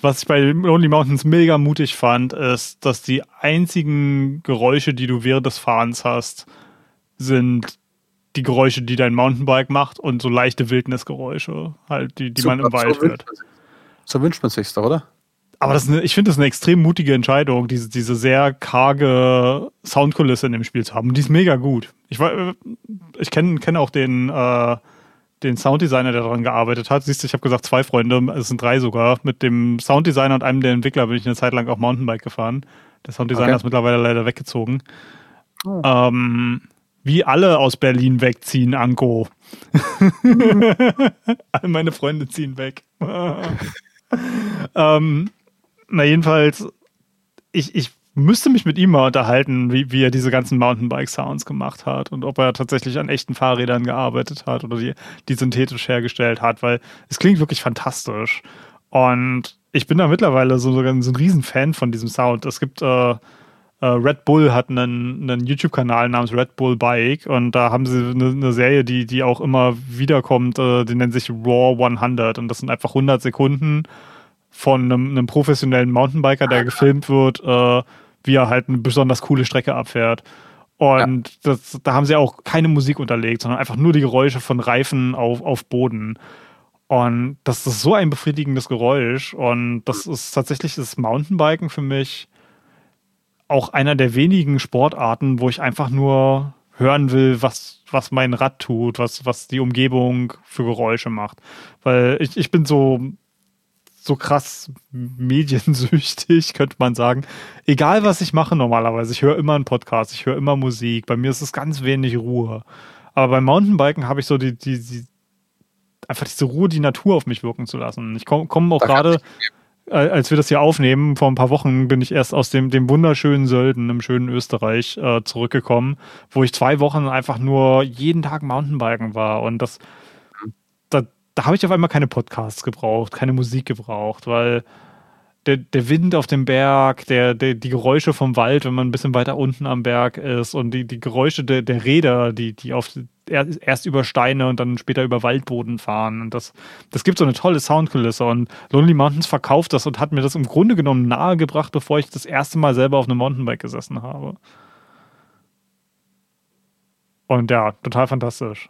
was ich bei Lonely Mountains mega mutig fand, ist, dass die einzigen Geräusche, die du während des Fahrens hast, sind die Geräusche, die dein Mountainbike macht und so leichte Wildnisgeräusche, halt, die, die man im Wald so hört.
So wünscht man sich doch, oder?
Aber das eine, ich finde das eine extrem mutige Entscheidung, diese, diese sehr karge Soundkulisse in dem Spiel zu haben. Und die ist mega gut. Ich, ich kenne kenn auch den, äh, den Sounddesigner, der daran gearbeitet hat. Siehst du, ich habe gesagt, zwei Freunde, es sind drei sogar. Mit dem Sounddesigner und einem der Entwickler bin ich eine Zeit lang auch Mountainbike gefahren. Der Sounddesigner okay. ist mittlerweile leider weggezogen. Oh. Ähm, wie alle aus Berlin wegziehen, Anko. All meine Freunde ziehen weg. ähm, na, jedenfalls, ich, ich müsste mich mit ihm mal unterhalten, wie, wie er diese ganzen Mountainbike-Sounds gemacht hat und ob er tatsächlich an echten Fahrrädern gearbeitet hat oder die, die synthetisch hergestellt hat, weil es klingt wirklich fantastisch. Und ich bin da mittlerweile so, so ein Riesenfan von diesem Sound. Es gibt äh, äh, Red Bull hat einen, einen YouTube-Kanal namens Red Bull Bike und da haben sie eine, eine Serie, die, die auch immer wiederkommt, äh, die nennt sich Raw 100 und das sind einfach 100 Sekunden von einem, einem professionellen Mountainbiker, der gefilmt wird, äh, wie er halt eine besonders coole Strecke abfährt. Und ja. das, da haben sie auch keine Musik unterlegt, sondern einfach nur die Geräusche von Reifen auf, auf Boden. Und das ist so ein befriedigendes Geräusch. Und das ist tatsächlich das Mountainbiken für mich auch einer der wenigen Sportarten, wo ich einfach nur hören will, was, was mein Rad tut, was, was die Umgebung für Geräusche macht. Weil ich, ich bin so so krass mediensüchtig, könnte man sagen. Egal, was ich mache normalerweise, ich höre immer einen Podcast, ich höre immer Musik. Bei mir ist es ganz wenig Ruhe. Aber beim Mountainbiken habe ich so die, die, die, einfach diese Ruhe, die Natur auf mich wirken zu lassen. Ich komme komm auch gerade, als wir das hier aufnehmen, vor ein paar Wochen bin ich erst aus dem, dem wunderschönen Sölden im schönen Österreich äh, zurückgekommen, wo ich zwei Wochen einfach nur jeden Tag Mountainbiken war. Und das, da habe ich auf einmal keine Podcasts gebraucht, keine Musik gebraucht, weil der, der Wind auf dem Berg, der, der, die Geräusche vom Wald, wenn man ein bisschen weiter unten am Berg ist und die, die Geräusche der, der Räder, die, die auf, erst über Steine und dann später über Waldboden fahren. Und das, das gibt so eine tolle Soundkulisse. Und Lonely Mountains verkauft das und hat mir das im Grunde genommen nahegebracht, bevor ich das erste Mal selber auf einem Mountainbike gesessen habe. Und ja, total fantastisch.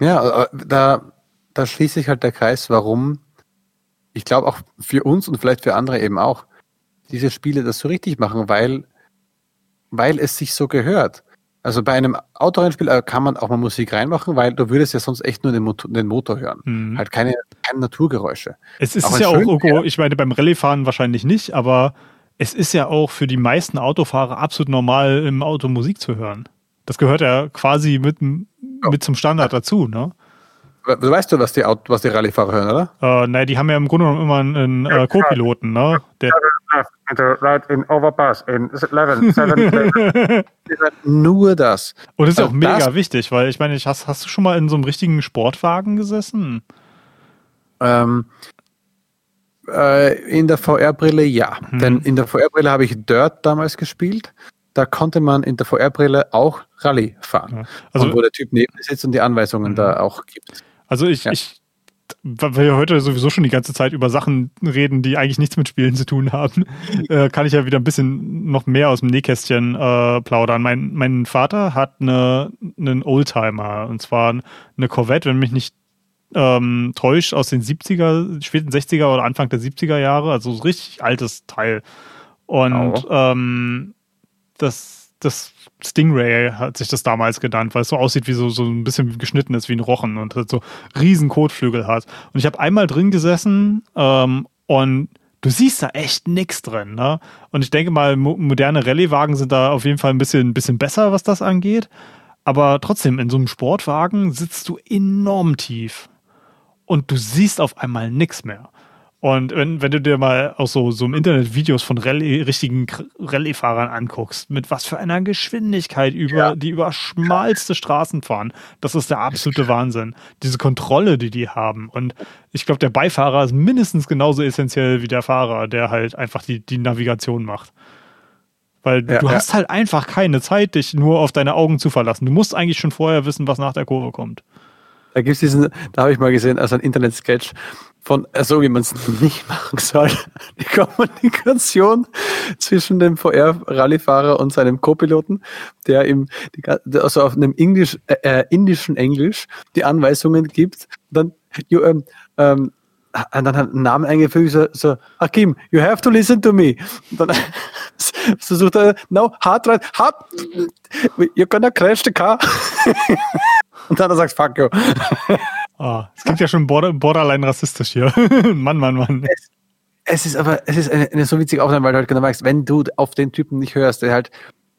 Ja, äh, da da schließt sich halt der Kreis, warum ich glaube auch für uns und vielleicht für andere eben auch, diese Spiele das so richtig machen, weil, weil es sich so gehört. Also bei einem Autorennspiel äh, kann man auch mal Musik reinmachen, weil du würdest ja sonst echt nur den Motor, den Motor hören. Mhm. Halt keine, keine Naturgeräusche.
Es ist auch ja auch irgendwo, ich meine, beim Rallye-Fahren wahrscheinlich nicht, aber es ist ja auch für die meisten Autofahrer absolut normal, im Auto Musik zu hören. Das gehört ja quasi mit, mit zum Standard dazu, ne?
Weißt du, was die, Auto, was die Rallyefahrer hören,
oder? Äh, nein, die haben ja im Grunde genommen immer einen, einen äh, Co-Piloten, ne? Der
right in Overpass in 11, 7, Nur das.
Und das ist auch mega das, wichtig, weil ich meine, hast, hast du schon mal in so einem richtigen Sportwagen gesessen?
Ähm, äh, in der VR-Brille ja. Hm. Denn in der VR-Brille habe ich Dirt damals gespielt da konnte man in der VR-Brille auch Rallye fahren. Ja. Also, wo der Typ neben sitzt und die Anweisungen mhm. da auch gibt.
Also ich, ja. ich, weil wir heute sowieso schon die ganze Zeit über Sachen reden, die eigentlich nichts mit Spielen zu tun haben, äh, kann ich ja wieder ein bisschen noch mehr aus dem Nähkästchen äh, plaudern. Mein, mein Vater hat eine, einen Oldtimer, und zwar eine Corvette, wenn mich nicht ähm, täuscht, aus den 70er, späten 60er oder Anfang der 70er Jahre, also so richtig altes Teil. Und oh. ähm, das, das Stingray hat sich das damals genannt, weil es so aussieht wie so, so ein bisschen geschnitten ist wie ein Rochen und so riesen Kotflügel hat. Und ich habe einmal drin gesessen ähm, und du siehst da echt nichts drin. Ne? Und ich denke mal, mo moderne Rallye-Wagen sind da auf jeden Fall ein bisschen, ein bisschen besser, was das angeht. Aber trotzdem, in so einem Sportwagen sitzt du enorm tief. Und du siehst auf einmal nichts mehr. Und wenn, wenn du dir mal auch so, so im Internet Videos von Rallye, richtigen Rallye-Fahrern anguckst, mit was für einer Geschwindigkeit über, ja. die über schmalste Straßen fahren, das ist der absolute Wahnsinn. Diese Kontrolle, die die haben. Und ich glaube, der Beifahrer ist mindestens genauso essentiell wie der Fahrer, der halt einfach die, die Navigation macht. Weil ja, du ja. hast halt einfach keine Zeit, dich nur auf deine Augen zu verlassen. Du musst eigentlich schon vorher wissen, was nach der Kurve kommt.
Da gibt es diesen, da habe ich mal gesehen, also ein Internet-Sketch von, so also wie man es nicht machen soll. Die Kommunikation zwischen dem VR-Rallyefahrer und seinem Co-Piloten, der ihm die, also auf einem Englisch, äh, äh, indischen Englisch die Anweisungen gibt. Dann, you, ähm, ähm, und dann hat einen Namen eingefügt, so, so, Hakim, you have to listen to me. Und dann versucht er, no, hard right, hard, you're gonna crash the car. Und dann sagt fuck you.
Oh, es klingt ja schon border, borderline rassistisch hier. Mann, Mann, Mann.
Es, es, ist aber, es ist eine, eine so witzige Aufnahme, weil du halt genau merkst, wenn du auf den Typen nicht hörst, der halt,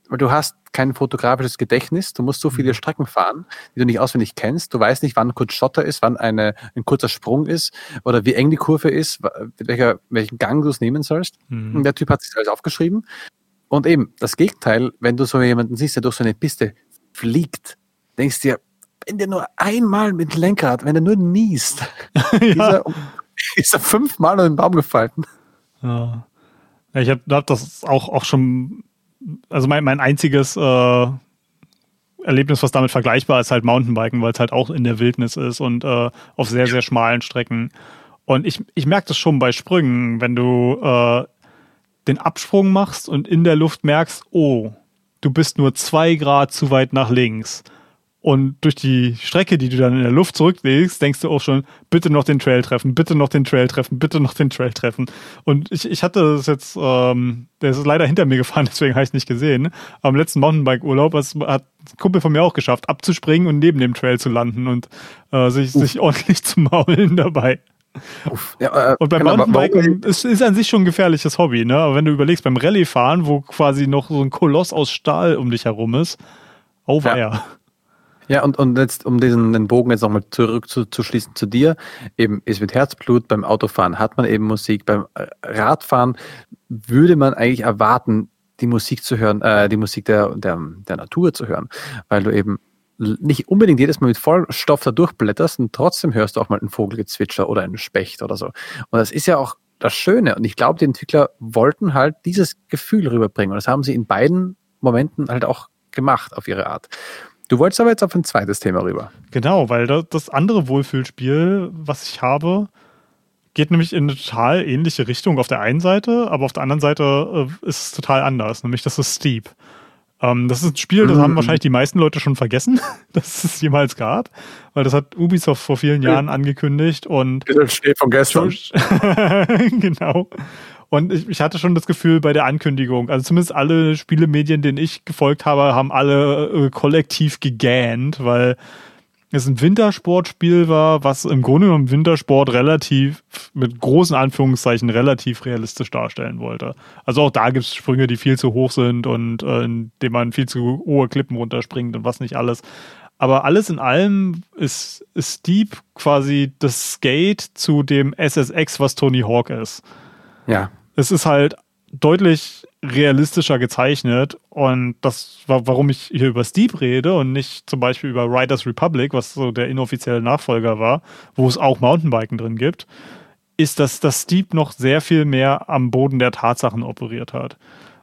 weil du hast kein fotografisches Gedächtnis, du musst so viele mhm. Strecken fahren, die du nicht auswendig kennst, du weißt nicht, wann kurz Schotter ist, wann eine, ein kurzer Sprung ist oder wie eng die Kurve ist, welcher, welchen Gang du es nehmen sollst. Mhm. Und der Typ hat sich alles aufgeschrieben. Und eben, das Gegenteil, wenn du so jemanden siehst, der durch so eine Piste fliegt, denkst du dir, wenn der nur einmal mit Lenkrad, wenn er nur niest, ja. ist, er, ist er fünfmal in den Baum gefallen.
Ja. Ich habe hab das auch, auch schon also mein, mein einziges äh, Erlebnis, was damit vergleichbar ist, halt Mountainbiken, weil es halt auch in der Wildnis ist und äh, auf sehr, sehr schmalen Strecken. Und ich, ich merke das schon bei Sprüngen, wenn du äh, den Absprung machst und in der Luft merkst, oh, du bist nur zwei Grad zu weit nach links. Und durch die Strecke, die du dann in der Luft zurücklegst, denkst du auch schon, bitte noch den Trail treffen, bitte noch den Trail treffen, bitte noch den Trail treffen. Und ich, ich hatte das jetzt, ähm, der ist leider hinter mir gefahren, deswegen habe ich es nicht gesehen. Am letzten Mountainbike-Urlaub hat ein Kumpel von mir auch geschafft, abzuspringen und neben dem Trail zu landen und äh, sich, sich ordentlich zu maulen dabei. Ja, äh, und beim Mountainbiken ist, ist an sich schon ein gefährliches Hobby, ne? Aber wenn du überlegst, beim Rallye-Fahren, wo quasi noch so ein Koloss aus Stahl um dich herum ist, oh weia.
Ja. Und, und jetzt, um diesen den Bogen jetzt nochmal zurückzuschließen zu, zu dir, eben ist mit Herzblut, beim Autofahren hat man eben Musik, beim äh, Radfahren würde man eigentlich erwarten, die Musik zu hören, äh, die Musik der, der, der Natur zu hören, weil du eben nicht unbedingt jedes Mal mit Vollstoff da durchblätterst und trotzdem hörst du auch mal einen Vogelgezwitscher oder einen Specht oder so. Und das ist ja auch das Schöne. Und ich glaube, die Entwickler wollten halt dieses Gefühl rüberbringen. Und das haben sie in beiden Momenten halt auch gemacht auf ihre Art. Du wolltest aber jetzt auf ein zweites Thema rüber.
Genau, weil das andere Wohlfühlspiel, was ich habe, geht nämlich in eine total ähnliche Richtung auf der einen Seite, aber auf der anderen Seite äh, ist es total anders, nämlich das ist Steep. Ähm, das ist ein Spiel, das haben mhm. wahrscheinlich die meisten Leute schon vergessen, dass es jemals gab, weil das hat Ubisoft vor vielen Jahren angekündigt und.
Das steht von gestern.
genau. Und ich, ich, hatte schon das Gefühl bei der Ankündigung, also zumindest alle Spielemedien, denen ich gefolgt habe, haben alle äh, kollektiv gegähnt, weil es ein Wintersportspiel war, was im Grunde genommen Wintersport relativ, mit großen Anführungszeichen, relativ realistisch darstellen wollte. Also auch da gibt es Sprünge, die viel zu hoch sind und äh, in denen man viel zu hohe Klippen runterspringt und was nicht alles. Aber alles in allem ist, ist Steep quasi das Skate zu dem SSX, was Tony Hawk ist.
Ja
es ist halt deutlich realistischer gezeichnet und das war, warum ich hier über Steep rede und nicht zum Beispiel über Riders Republic, was so der inoffizielle Nachfolger war, wo es auch Mountainbiken drin gibt, ist, dass das Steep noch sehr viel mehr am Boden der Tatsachen operiert hat.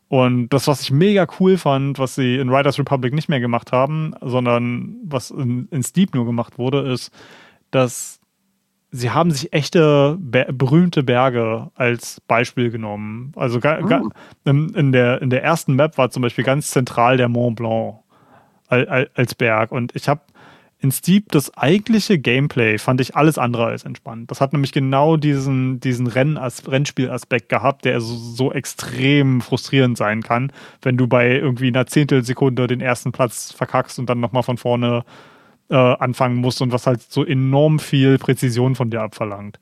Und das, was ich mega cool fand, was sie in Riders Republic nicht mehr gemacht haben, sondern was in, in Steep nur gemacht wurde, ist, dass sie haben sich echte Ber berühmte Berge als Beispiel genommen. Also oh. in, in, der, in der ersten Map war zum Beispiel ganz zentral der Mont Blanc als Berg. Und ich habe in Steep das eigentliche Gameplay fand ich alles andere als entspannt. Das hat nämlich genau diesen, diesen Renn Rennspielaspekt gehabt, der so, so, extrem frustrierend sein kann, wenn du bei irgendwie einer Zehntelsekunde den ersten Platz verkackst und dann nochmal von vorne äh, anfangen musst und was halt so enorm viel Präzision von dir abverlangt.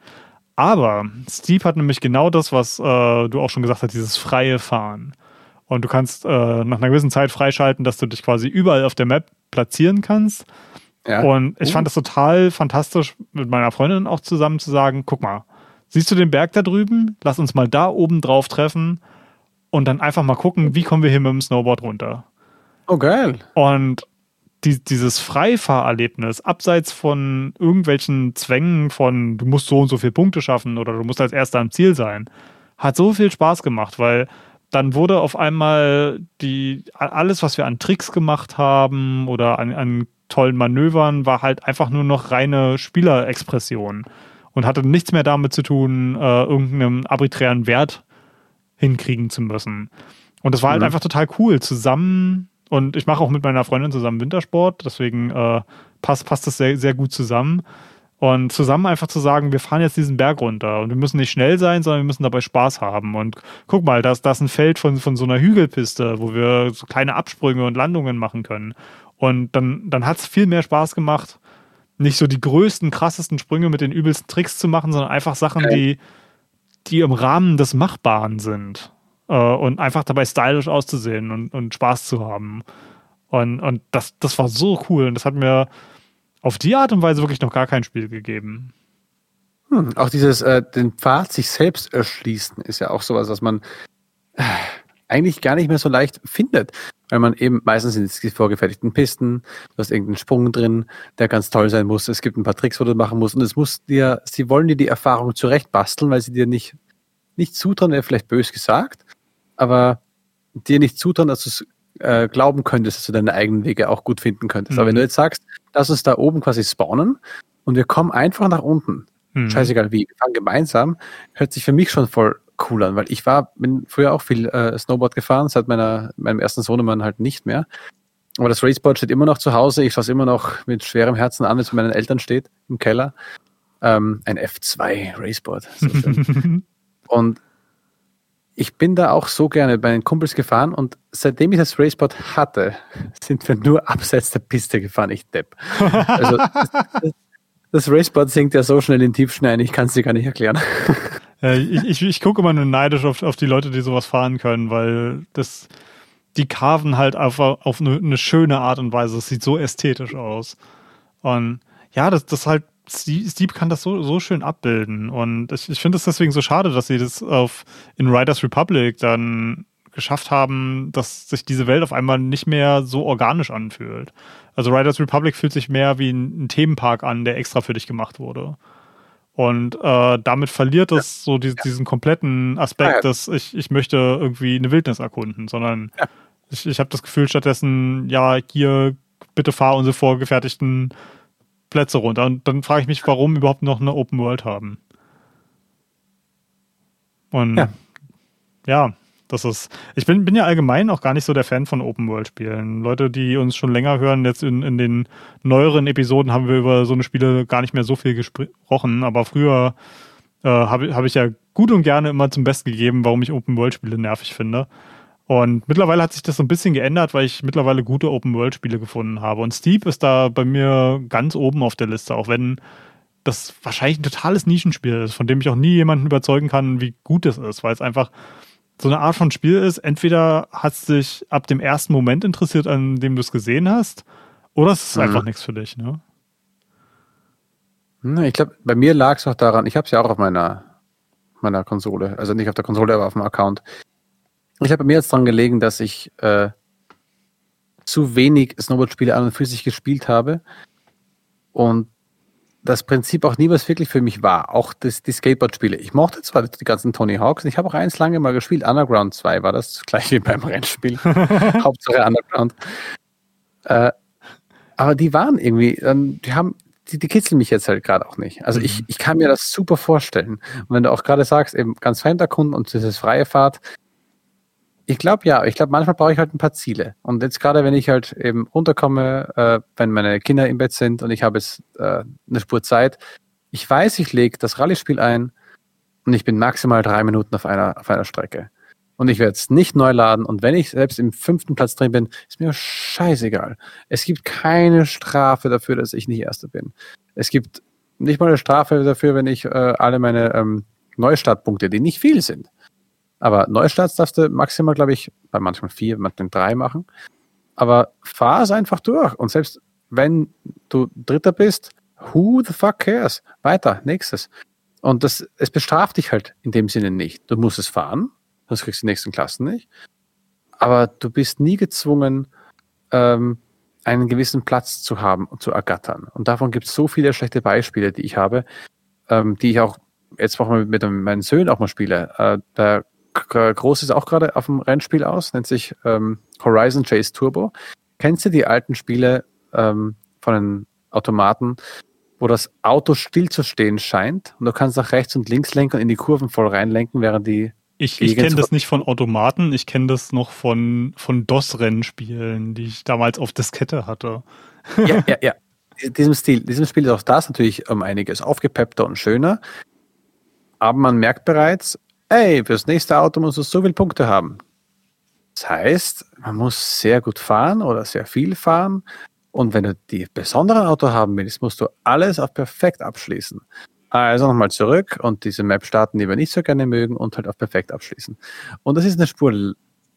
Aber Steep hat nämlich genau das, was äh, du auch schon gesagt hast, dieses freie Fahren. Und du kannst äh, nach einer gewissen Zeit freischalten, dass du dich quasi überall auf der Map platzieren kannst. Ja. Und ich uh. fand das total fantastisch, mit meiner Freundin auch zusammen zu sagen: guck mal, siehst du den Berg da drüben? Lass uns mal da oben drauf treffen und dann einfach mal gucken, wie kommen wir hier mit dem Snowboard runter.
Oh, geil.
Und die, dieses Freifahrerlebnis, abseits von irgendwelchen Zwängen von, du musst so und so viele Punkte schaffen oder du musst als Erster am Ziel sein, hat so viel Spaß gemacht, weil dann wurde auf einmal die, alles, was wir an Tricks gemacht haben oder an, an tollen Manövern, war halt einfach nur noch reine Spielerexpression und hatte nichts mehr damit zu tun, äh, irgendeinen arbiträren Wert hinkriegen zu müssen. Und das war halt mhm. einfach total cool, zusammen und ich mache auch mit meiner Freundin zusammen Wintersport, deswegen äh, passt, passt das sehr, sehr gut zusammen. Und zusammen einfach zu sagen, wir fahren jetzt diesen Berg runter und wir müssen nicht schnell sein, sondern wir müssen dabei Spaß haben. Und guck mal, da ist, ein Feld von, von so einer Hügelpiste, wo wir so kleine Absprünge und Landungen machen können. Und dann, dann hat es viel mehr Spaß gemacht, nicht so die größten, krassesten Sprünge mit den übelsten Tricks zu machen, sondern einfach Sachen, die, die im Rahmen des Machbaren sind äh, und einfach dabei stylisch auszusehen und, und Spaß zu haben. Und, und das, das war so cool und das hat mir auf die Art und Weise wirklich noch gar kein Spiel gegeben.
Hm, auch dieses, äh, den Pfad sich selbst erschließen, ist ja auch sowas, was man äh, eigentlich gar nicht mehr so leicht findet. Weil man eben meistens sind die vorgefertigten Pisten, du hast irgendeinen Sprung drin, der ganz toll sein muss. Es gibt ein paar Tricks, wo du machen musst. Und es muss dir, sie wollen dir die Erfahrung zurecht basteln, weil sie dir nicht, nicht zutrauen, wäre vielleicht bös gesagt, aber dir nicht zutrauen, dass du es äh, glauben könntest, dass du deine eigenen Wege auch gut finden könntest. Mhm. Aber wenn du jetzt sagst, lass uns da oben quasi spawnen und wir kommen einfach nach unten, mhm. scheißegal wie, wir fahren gemeinsam, hört sich für mich schon voll cool an, weil ich war, bin früher auch viel äh, Snowboard gefahren, seit meiner, meinem ersten Sohnemann halt nicht mehr. Aber das Raceboard steht immer noch zu Hause. Ich schaue es immer noch mit schwerem Herzen an, wenn es mit meinen Eltern steht im Keller. Ähm, ein F2 Raceboard. So und ich bin da auch so gerne bei den Kumpels gefahren und seitdem ich das Raceboard hatte, sind wir nur abseits der Piste gefahren, ich depp. Also das, Raceboard sinkt ja so schnell in Tiefschnee ein, ich kann es dir gar nicht erklären.
Äh, ich, ich, ich gucke immer nur neidisch auf, auf die Leute, die sowas fahren können, weil das, die carven halt auf, auf eine, eine schöne Art und Weise. Es sieht so ästhetisch aus. Und ja, das, das halt Steve kann das so, so schön abbilden. Und ich, ich finde es deswegen so schade, dass sie das auf, in Riders Republic dann geschafft haben, dass sich diese Welt auf einmal nicht mehr so organisch anfühlt. Also Riders Republic fühlt sich mehr wie ein, ein Themenpark an, der extra für dich gemacht wurde. Und äh, damit verliert es ja. so die, diesen kompletten Aspekt, ja, ja. dass ich, ich möchte irgendwie eine Wildnis erkunden, sondern ich, ich habe das Gefühl stattdessen, ja, hier bitte fahr unsere vorgefertigten Plätze runter. Und dann frage ich mich, warum überhaupt noch eine Open World haben. Und ja, ja das ist. Ich bin, bin ja allgemein auch gar nicht so der Fan von Open World Spielen. Leute, die uns schon länger hören, jetzt in, in den neueren Episoden haben wir über so eine Spiele gar nicht mehr so viel gesprochen, aber früher äh, habe hab ich ja gut und gerne immer zum Besten gegeben, warum ich Open World Spiele nervig finde. Und mittlerweile hat sich das so ein bisschen geändert, weil ich mittlerweile gute Open-World-Spiele gefunden habe. Und Steep ist da bei mir ganz oben auf der Liste, auch wenn das wahrscheinlich ein totales Nischenspiel ist, von dem ich auch nie jemanden überzeugen kann, wie gut es ist, weil es einfach so eine Art von Spiel ist. Entweder hat es dich ab dem ersten Moment interessiert, an dem du es gesehen hast, oder es ist mhm. einfach nichts für dich. Ne?
Ich glaube, bei mir lag es auch daran, ich habe es ja auch auf meiner, meiner Konsole, also nicht auf der Konsole, aber auf dem Account. Ich habe mir jetzt daran gelegen, dass ich äh, zu wenig Snowboard-Spiele an und für sich gespielt habe und das Prinzip auch nie was wirklich für mich war. Auch das, die Skateboard-Spiele. Ich mochte zwar die ganzen Tony Hawks und ich habe auch eins lange mal gespielt. Underground 2 war das, gleich wie beim Rennspiel. Hauptsache Underground. Äh, aber die waren irgendwie, ähm, die haben, die, die kitzeln mich jetzt halt gerade auch nicht. Also mhm. ich, ich kann mir das super vorstellen. Und wenn du auch gerade sagst, eben ganz Hintergrund und dieses freie Fahrt, ich glaube ja, ich glaube, manchmal brauche ich halt ein paar Ziele. Und jetzt gerade, wenn ich halt eben runterkomme, äh, wenn meine Kinder im Bett sind und ich habe jetzt äh, eine Spur Zeit, ich weiß, ich lege das Rallye-Spiel ein und ich bin maximal drei Minuten auf einer, auf einer Strecke. Und ich werde es nicht neu laden. Und wenn ich selbst im fünften Platz drin bin, ist mir scheißegal. Es gibt keine Strafe dafür, dass ich nicht Erster bin. Es gibt nicht mal eine Strafe dafür, wenn ich äh, alle meine ähm, Neustartpunkte, die nicht viel sind, aber Neustarts darfst du maximal, glaube ich, bei manchmal vier, manchmal drei machen. Aber fahr es einfach durch. Und selbst wenn du Dritter bist, who the fuck cares? Weiter, nächstes. Und das, es bestraft dich halt in dem Sinne nicht. Du musst es fahren, sonst kriegst du die nächsten Klassen nicht. Aber du bist nie gezwungen, ähm, einen gewissen Platz zu haben und zu ergattern. Und davon gibt es so viele schlechte Beispiele, die ich habe, ähm, die ich auch jetzt auch mal mit, mit meinen Söhnen auch mal spiele. Äh, da groß ist auch gerade auf dem Rennspiel aus, nennt sich ähm, Horizon Chase Turbo. Kennst du die alten Spiele ähm, von den Automaten, wo das Auto stillzustehen scheint und du kannst nach rechts und links lenken und in die Kurven voll reinlenken, während die
ich, ich kenne das nicht von Automaten, ich kenne das noch von, von DOS-Rennspielen, die ich damals auf Diskette hatte.
Ja, ja, ja. In diesem Stil, in diesem Spiel ist auch das natürlich um einiges aufgepeppter und schöner. Aber man merkt bereits, hey, fürs nächste Auto muss es so viele Punkte haben. Das heißt, man muss sehr gut fahren oder sehr viel fahren. Und wenn du die besonderen Auto haben willst, musst du alles auf perfekt abschließen. Also nochmal zurück und diese Map starten, die wir nicht so gerne mögen und halt auf perfekt abschließen. Und das ist eine Spur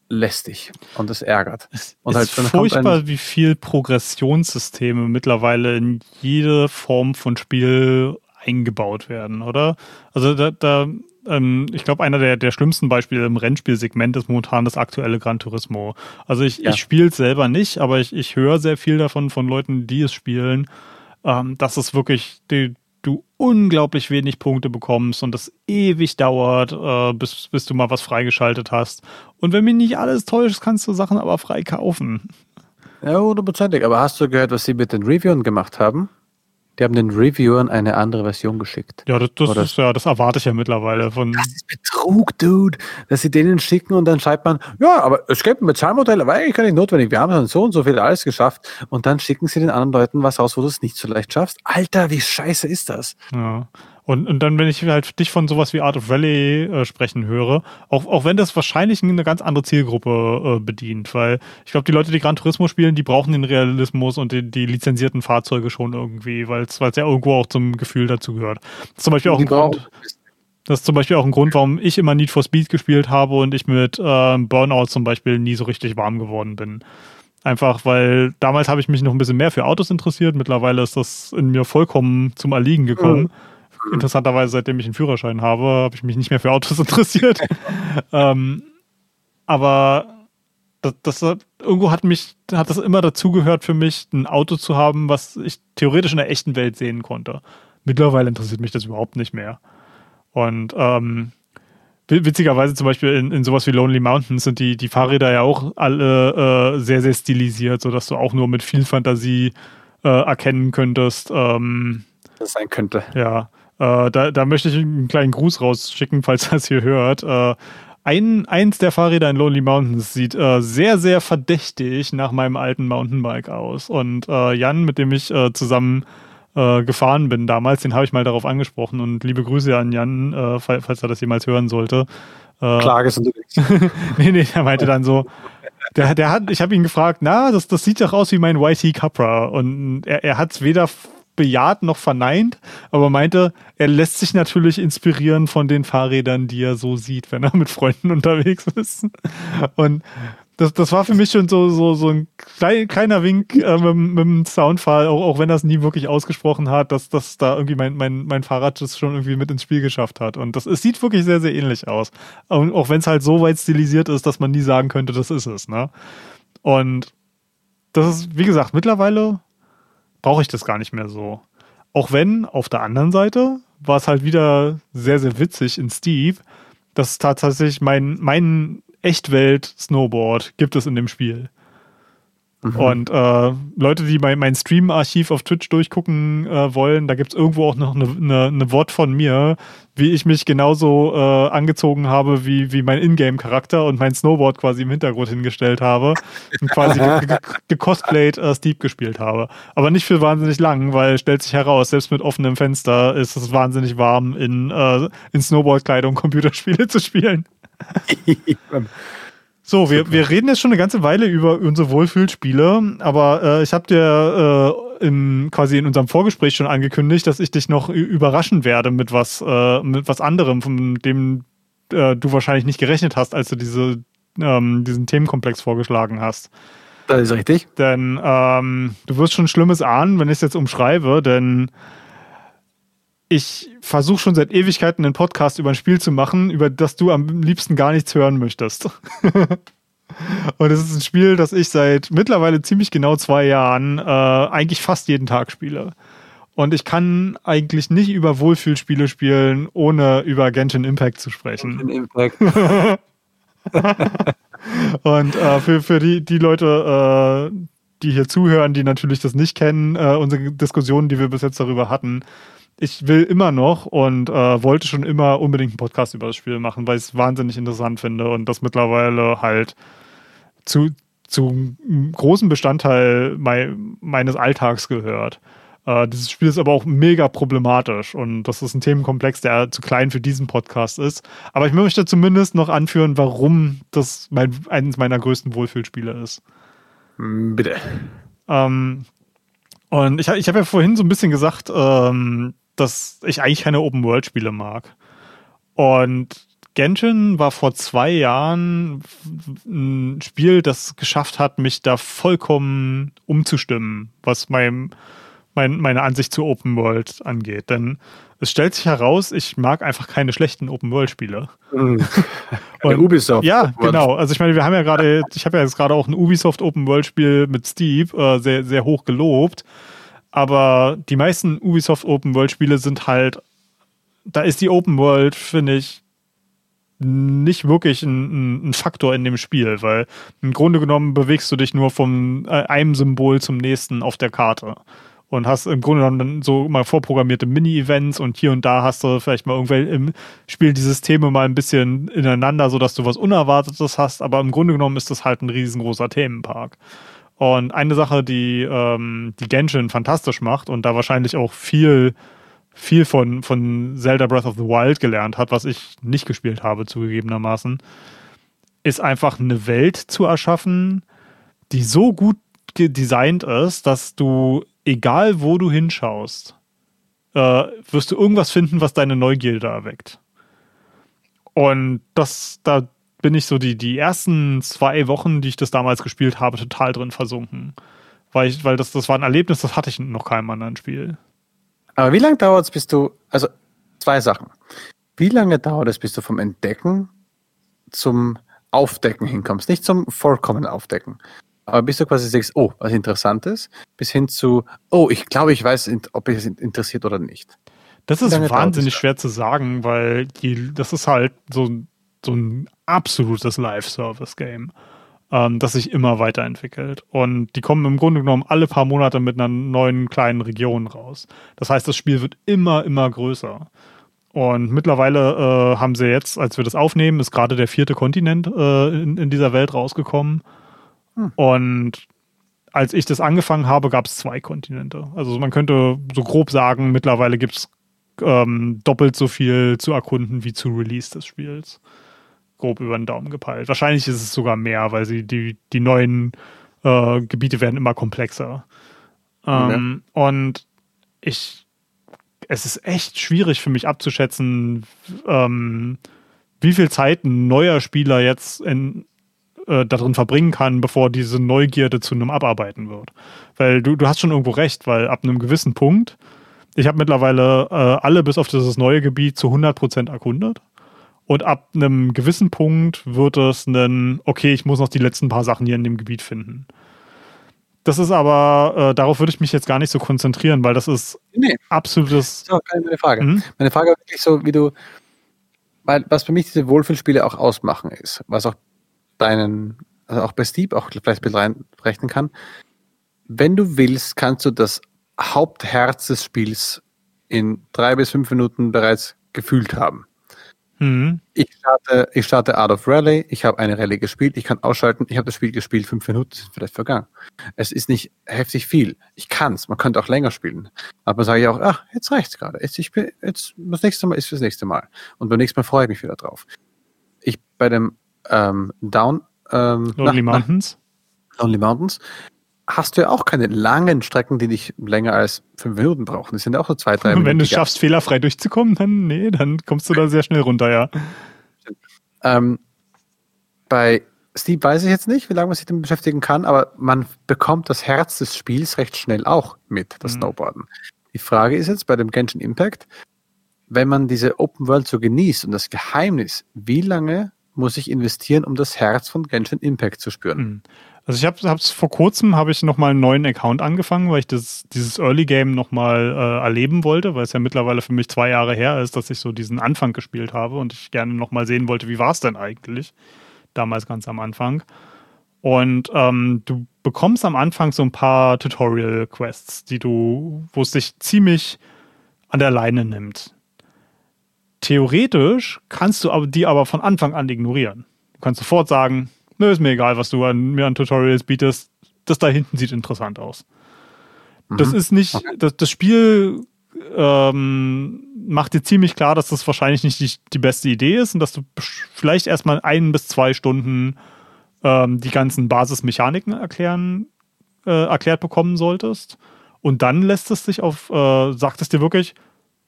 lästig und das ärgert.
Es
und
ist halt furchtbar, wie viel Progressionssysteme mittlerweile in jede Form von Spiel eingebaut werden, oder? Also da, da ähm, ich glaube, einer der, der schlimmsten Beispiele im Rennspielsegment ist momentan das aktuelle Gran Turismo. Also ich, ja. ich spiele es selber nicht, aber ich, ich höre sehr viel davon von Leuten, die es spielen, ähm, dass es wirklich, die, du unglaublich wenig Punkte bekommst und das ewig dauert, äh, bis, bis du mal was freigeschaltet hast. Und wenn mir nicht alles täuscht, kannst du Sachen aber frei kaufen.
Ja, hundertprozentig. Aber hast du gehört, was sie mit den Reviewern gemacht haben? Die haben den Reviewern eine andere Version geschickt.
Ja, das, das ist ja, das erwarte ich ja mittlerweile von.
Das ist Betrug, Dude. Dass sie denen schicken und dann schreibt man, ja, aber es gibt ein Bezahlmodell, aber eigentlich gar nicht notwendig. Wir haben dann so und so viel alles geschafft. Und dann schicken sie den anderen Leuten was aus, wo du es nicht so leicht schaffst. Alter, wie scheiße ist das?
Ja. Und, und dann, wenn ich halt dich von sowas wie Art of Rally äh, sprechen höre, auch, auch wenn das wahrscheinlich eine ganz andere Zielgruppe äh, bedient, weil ich glaube, die Leute, die Gran Turismo spielen, die brauchen den Realismus und die, die lizenzierten Fahrzeuge schon irgendwie, weil es ja irgendwo auch zum Gefühl dazu gehört. Das ist zum Beispiel auch ein Grund, das ist zum Beispiel auch ein Grund, warum ich immer Need for Speed gespielt habe und ich mit äh, Burnout zum Beispiel nie so richtig warm geworden bin. Einfach weil damals habe ich mich noch ein bisschen mehr für Autos interessiert. Mittlerweile ist das in mir vollkommen zum Erliegen gekommen. Mhm interessanterweise, seitdem ich einen Führerschein habe, habe ich mich nicht mehr für Autos interessiert. ähm, aber das, das irgendwo hat mich, hat das immer dazugehört für mich, ein Auto zu haben, was ich theoretisch in der echten Welt sehen konnte. Mittlerweile interessiert mich das überhaupt nicht mehr. Und ähm, witzigerweise zum Beispiel in, in sowas wie Lonely Mountains sind die, die Fahrräder ja auch alle äh, sehr, sehr stilisiert, sodass du auch nur mit viel Fantasie äh, erkennen könntest. Ähm,
das sein könnte.
Ja. Äh, da, da möchte ich einen kleinen Gruß rausschicken, falls es hier hört. Äh, ein, eins der Fahrräder in Lonely Mountains sieht äh, sehr, sehr verdächtig nach meinem alten Mountainbike aus. Und äh, Jan, mit dem ich äh, zusammen äh, gefahren bin damals, den habe ich mal darauf angesprochen. Und liebe Grüße an Jan, äh, falls, er das jemals hören sollte.
Äh, Klage ist unterwegs.
nee, nee, er meinte dann so, der, der hat, ich habe ihn gefragt, na, das, das sieht doch aus wie mein YT Capra. Und er, er hat es weder bejaht noch verneint, aber meinte, er lässt sich natürlich inspirieren von den Fahrrädern, die er so sieht, wenn er mit Freunden unterwegs ist. Und das, das war für mich schon so, so, so ein klein, kleiner Wink äh, mit, mit dem Soundfall, auch, auch wenn er es nie wirklich ausgesprochen hat, dass, dass da irgendwie mein, mein, mein Fahrrad das schon irgendwie mit ins Spiel geschafft hat. Und das es sieht wirklich sehr, sehr ähnlich aus. Und auch wenn es halt so weit stilisiert ist, dass man nie sagen könnte, das ist es. Ne? Und das ist, wie gesagt, mittlerweile brauche ich das gar nicht mehr so. Auch wenn auf der anderen Seite war es halt wieder sehr, sehr witzig in Steve, dass tatsächlich mein, mein Echtwelt-Snowboard gibt es in dem Spiel. Mhm. Und äh, Leute, die mein, mein Stream-Archiv auf Twitch durchgucken äh, wollen, da gibt es irgendwo auch noch eine, eine, eine, Wort von mir, wie ich mich genauso äh, angezogen habe, wie, wie mein Ingame-Charakter und mein Snowboard quasi im Hintergrund hingestellt habe und quasi gecosplayt äh, Steep gespielt habe. Aber nicht für wahnsinnig lang, weil stellt sich heraus, selbst mit offenem Fenster ist es wahnsinnig warm, in, äh, in Snowboard-Kleidung Computerspiele zu spielen. So, wir, wir reden jetzt schon eine ganze Weile über unsere Wohlfühlspiele, aber äh, ich habe dir äh, in, quasi in unserem Vorgespräch schon angekündigt, dass ich dich noch überraschen werde mit was, äh, mit was anderem, von dem äh, du wahrscheinlich nicht gerechnet hast, als du diese, ähm, diesen Themenkomplex vorgeschlagen hast.
Das ist richtig.
Denn ähm, du wirst schon Schlimmes ahnen, wenn ich es jetzt umschreibe, denn ich versuche schon seit Ewigkeiten einen Podcast über ein Spiel zu machen, über das du am liebsten gar nichts hören möchtest. Und es ist ein Spiel, das ich seit mittlerweile ziemlich genau zwei Jahren äh, eigentlich fast jeden Tag spiele. Und ich kann eigentlich nicht über Wohlfühlspiele spielen, ohne über Genshin Impact zu sprechen. Genshin Impact. Und äh, für, für die, die Leute, äh, die hier zuhören, die natürlich das nicht kennen, äh, unsere Diskussionen, die wir bis jetzt darüber hatten, ich will immer noch und äh, wollte schon immer unbedingt einen Podcast über das Spiel machen, weil ich es wahnsinnig interessant finde und das mittlerweile halt zu, zu einem großen Bestandteil mei meines Alltags gehört. Äh, dieses Spiel ist aber auch mega problematisch und das ist ein Themenkomplex, der zu klein für diesen Podcast ist. Aber ich möchte zumindest noch anführen, warum das mein, eines meiner größten Wohlfühlspiele ist.
Bitte.
Ähm, und ich, ich habe ja vorhin so ein bisschen gesagt, ähm, dass ich eigentlich keine Open-World-Spiele mag. Und Genshin war vor zwei Jahren ein Spiel, das geschafft hat, mich da vollkommen umzustimmen, was mein, mein, meine Ansicht zu Open World angeht. Denn es stellt sich heraus, ich mag einfach keine schlechten Open World Spiele.
Mhm. Und, Ubisoft.
Ja, genau. Also ich meine, wir haben ja gerade, ich habe ja jetzt gerade auch ein Ubisoft Open World Spiel mit Steve äh, sehr, sehr hoch gelobt. Aber die meisten Ubisoft Open World Spiele sind halt, da ist die Open World, finde ich, nicht wirklich ein, ein, Faktor in dem Spiel, weil im Grunde genommen bewegst du dich nur von äh, einem Symbol zum nächsten auf der Karte und hast im Grunde genommen dann so mal vorprogrammierte Mini-Events und hier und da hast du vielleicht mal irgendwelche im Spiel die Systeme mal ein bisschen ineinander, sodass du was Unerwartetes hast, aber im Grunde genommen ist das halt ein riesengroßer Themenpark. Und eine Sache, die ähm, die Genshin fantastisch macht und da wahrscheinlich auch viel viel von, von Zelda Breath of the Wild gelernt hat, was ich nicht gespielt habe, zugegebenermaßen, ist einfach eine Welt zu erschaffen, die so gut designt ist, dass du, egal wo du hinschaust, äh, wirst du irgendwas finden, was deine Neugierde erweckt. Und das, da bin ich so die, die ersten zwei Wochen, die ich das damals gespielt habe, total drin versunken. Weil, ich, weil das, das war ein Erlebnis, das hatte ich noch keinem anderen Spiel.
Aber wie lange dauert es, bis du, also zwei Sachen. Wie lange dauert es, bis du vom Entdecken zum Aufdecken hinkommst? Nicht zum vollkommen Aufdecken. Aber bis du quasi sagst, oh, was Interessantes, bis hin zu, oh, ich glaube, ich weiß, ob es interessiert oder nicht.
Das ist wahnsinnig schwer zu sagen, weil die, das ist halt so, so ein absolutes Live-Service-Game ähm, das sich immer weiterentwickelt. Und die kommen im Grunde genommen alle paar Monate mit einer neuen kleinen Region raus. Das heißt, das Spiel wird immer, immer größer. Und mittlerweile äh, haben sie jetzt, als wir das aufnehmen, ist gerade der vierte Kontinent äh, in, in, dieser Welt rausgekommen. Hm. Und als ich das angefangen habe, gab es zwei Kontinente. Also man könnte so grob sagen, mittlerweile gibt es ähm, doppelt so viel zu erkunden wie zu Release des Spiels grob über den Daumen gepeilt. Wahrscheinlich ist es sogar mehr, weil sie die, die neuen äh, Gebiete werden immer komplexer. Ähm, ja. Und ich, es ist echt schwierig für mich abzuschätzen, ähm, wie viel Zeit ein neuer Spieler jetzt in, äh, darin verbringen kann, bevor diese Neugierde zu einem Abarbeiten wird. Weil du, du hast schon irgendwo recht, weil ab einem gewissen Punkt, ich habe mittlerweile äh, alle bis auf dieses neue Gebiet zu 100% erkundet. Und ab einem gewissen Punkt wird es ein, okay, ich muss noch die letzten paar Sachen hier in dem Gebiet finden. Das ist aber, äh, darauf würde ich mich jetzt gar nicht so konzentrieren, weil das ist nee. absolutes.
Keine meine Frage. Mhm. Meine Frage war wirklich so, wie du, weil was für mich diese Wohlfühlspiele auch ausmachen ist, was auch deinen, also auch bei Steep auch vielleicht mit reinrechnen kann. Wenn du willst, kannst du das Hauptherz des Spiels in drei bis fünf Minuten bereits gefühlt haben. Mhm. Ich, starte, ich starte Out of Rally, ich habe eine Rallye gespielt, ich kann ausschalten, ich habe das Spiel gespielt, fünf Minuten sind vielleicht vergangen. Es ist nicht heftig viel. Ich kann es, man könnte auch länger spielen. Aber sage ich auch, ach, jetzt reicht's gerade. Jetzt, ich bin, jetzt, das nächste Mal ist fürs nächste Mal. Und beim nächsten Mal freue ich mich wieder drauf. Ich bei dem ähm, Down ähm,
Lonely na, Mountains.
Lonely Mountains hast du ja auch keine langen Strecken, die nicht länger als fünf Minuten brauchen. Das sind ja auch so zwei, drei
Minuten. Und wenn du es schaffst, fehlerfrei durchzukommen, dann, nee, dann kommst du da sehr schnell runter, ja.
Ähm, bei Steve weiß ich jetzt nicht, wie lange man sich damit beschäftigen kann, aber man bekommt das Herz des Spiels recht schnell auch mit, das mhm. Snowboarden. Die Frage ist jetzt bei dem Genshin Impact, wenn man diese Open World so genießt und das Geheimnis, wie lange muss ich investieren, um das Herz von Genshin Impact zu spüren? Mhm.
Also ich habe es vor kurzem habe ich noch mal einen neuen Account angefangen, weil ich das dieses Early Game noch mal äh, erleben wollte, weil es ja mittlerweile für mich zwei Jahre her ist, dass ich so diesen Anfang gespielt habe und ich gerne noch mal sehen wollte, wie war es denn eigentlich damals ganz am Anfang. Und ähm, du bekommst am Anfang so ein paar Tutorial Quests, die du, wo es dich ziemlich an der Leine nimmt. Theoretisch kannst du die aber von Anfang an ignorieren. Du kannst sofort sagen, nö, ist mir egal, was du an, mir an Tutorials bietest. Das da hinten sieht interessant aus. Mhm. Das ist nicht, das, das Spiel ähm, macht dir ziemlich klar, dass das wahrscheinlich nicht die, die beste Idee ist und dass du vielleicht erstmal ein bis zwei Stunden ähm, die ganzen Basismechaniken erklären, äh, erklärt bekommen solltest. Und dann lässt es sich auf, äh, sagt es dir wirklich,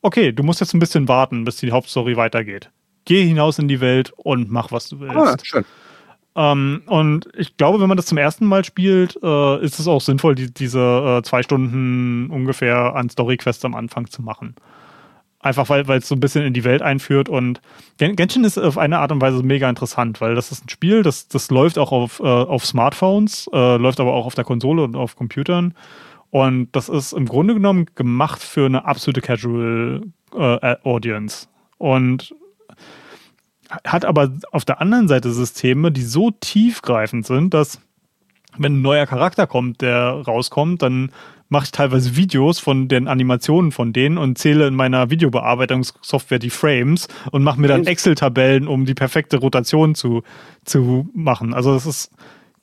okay, du musst jetzt ein bisschen warten, bis die Hauptstory weitergeht. Geh hinaus in die Welt und mach, was du willst. Ah, schön. Ähm, und ich glaube, wenn man das zum ersten Mal spielt, äh, ist es auch sinnvoll, die, diese äh, zwei Stunden ungefähr an Story-Quests am Anfang zu machen. Einfach weil es so ein bisschen in die Welt einführt und Genshin ist auf eine Art und Weise mega interessant, weil das ist ein Spiel, das, das läuft auch auf, äh, auf Smartphones, äh, läuft aber auch auf der Konsole und auf Computern. Und das ist im Grunde genommen gemacht für eine absolute Casual äh, Audience. Und hat aber auf der anderen Seite Systeme, die so tiefgreifend sind, dass wenn ein neuer Charakter kommt, der rauskommt, dann mache ich teilweise Videos von den Animationen von denen und zähle in meiner Videobearbeitungssoftware die Frames und mache mir dann Excel-Tabellen, um die perfekte Rotation zu, zu machen. Also es ist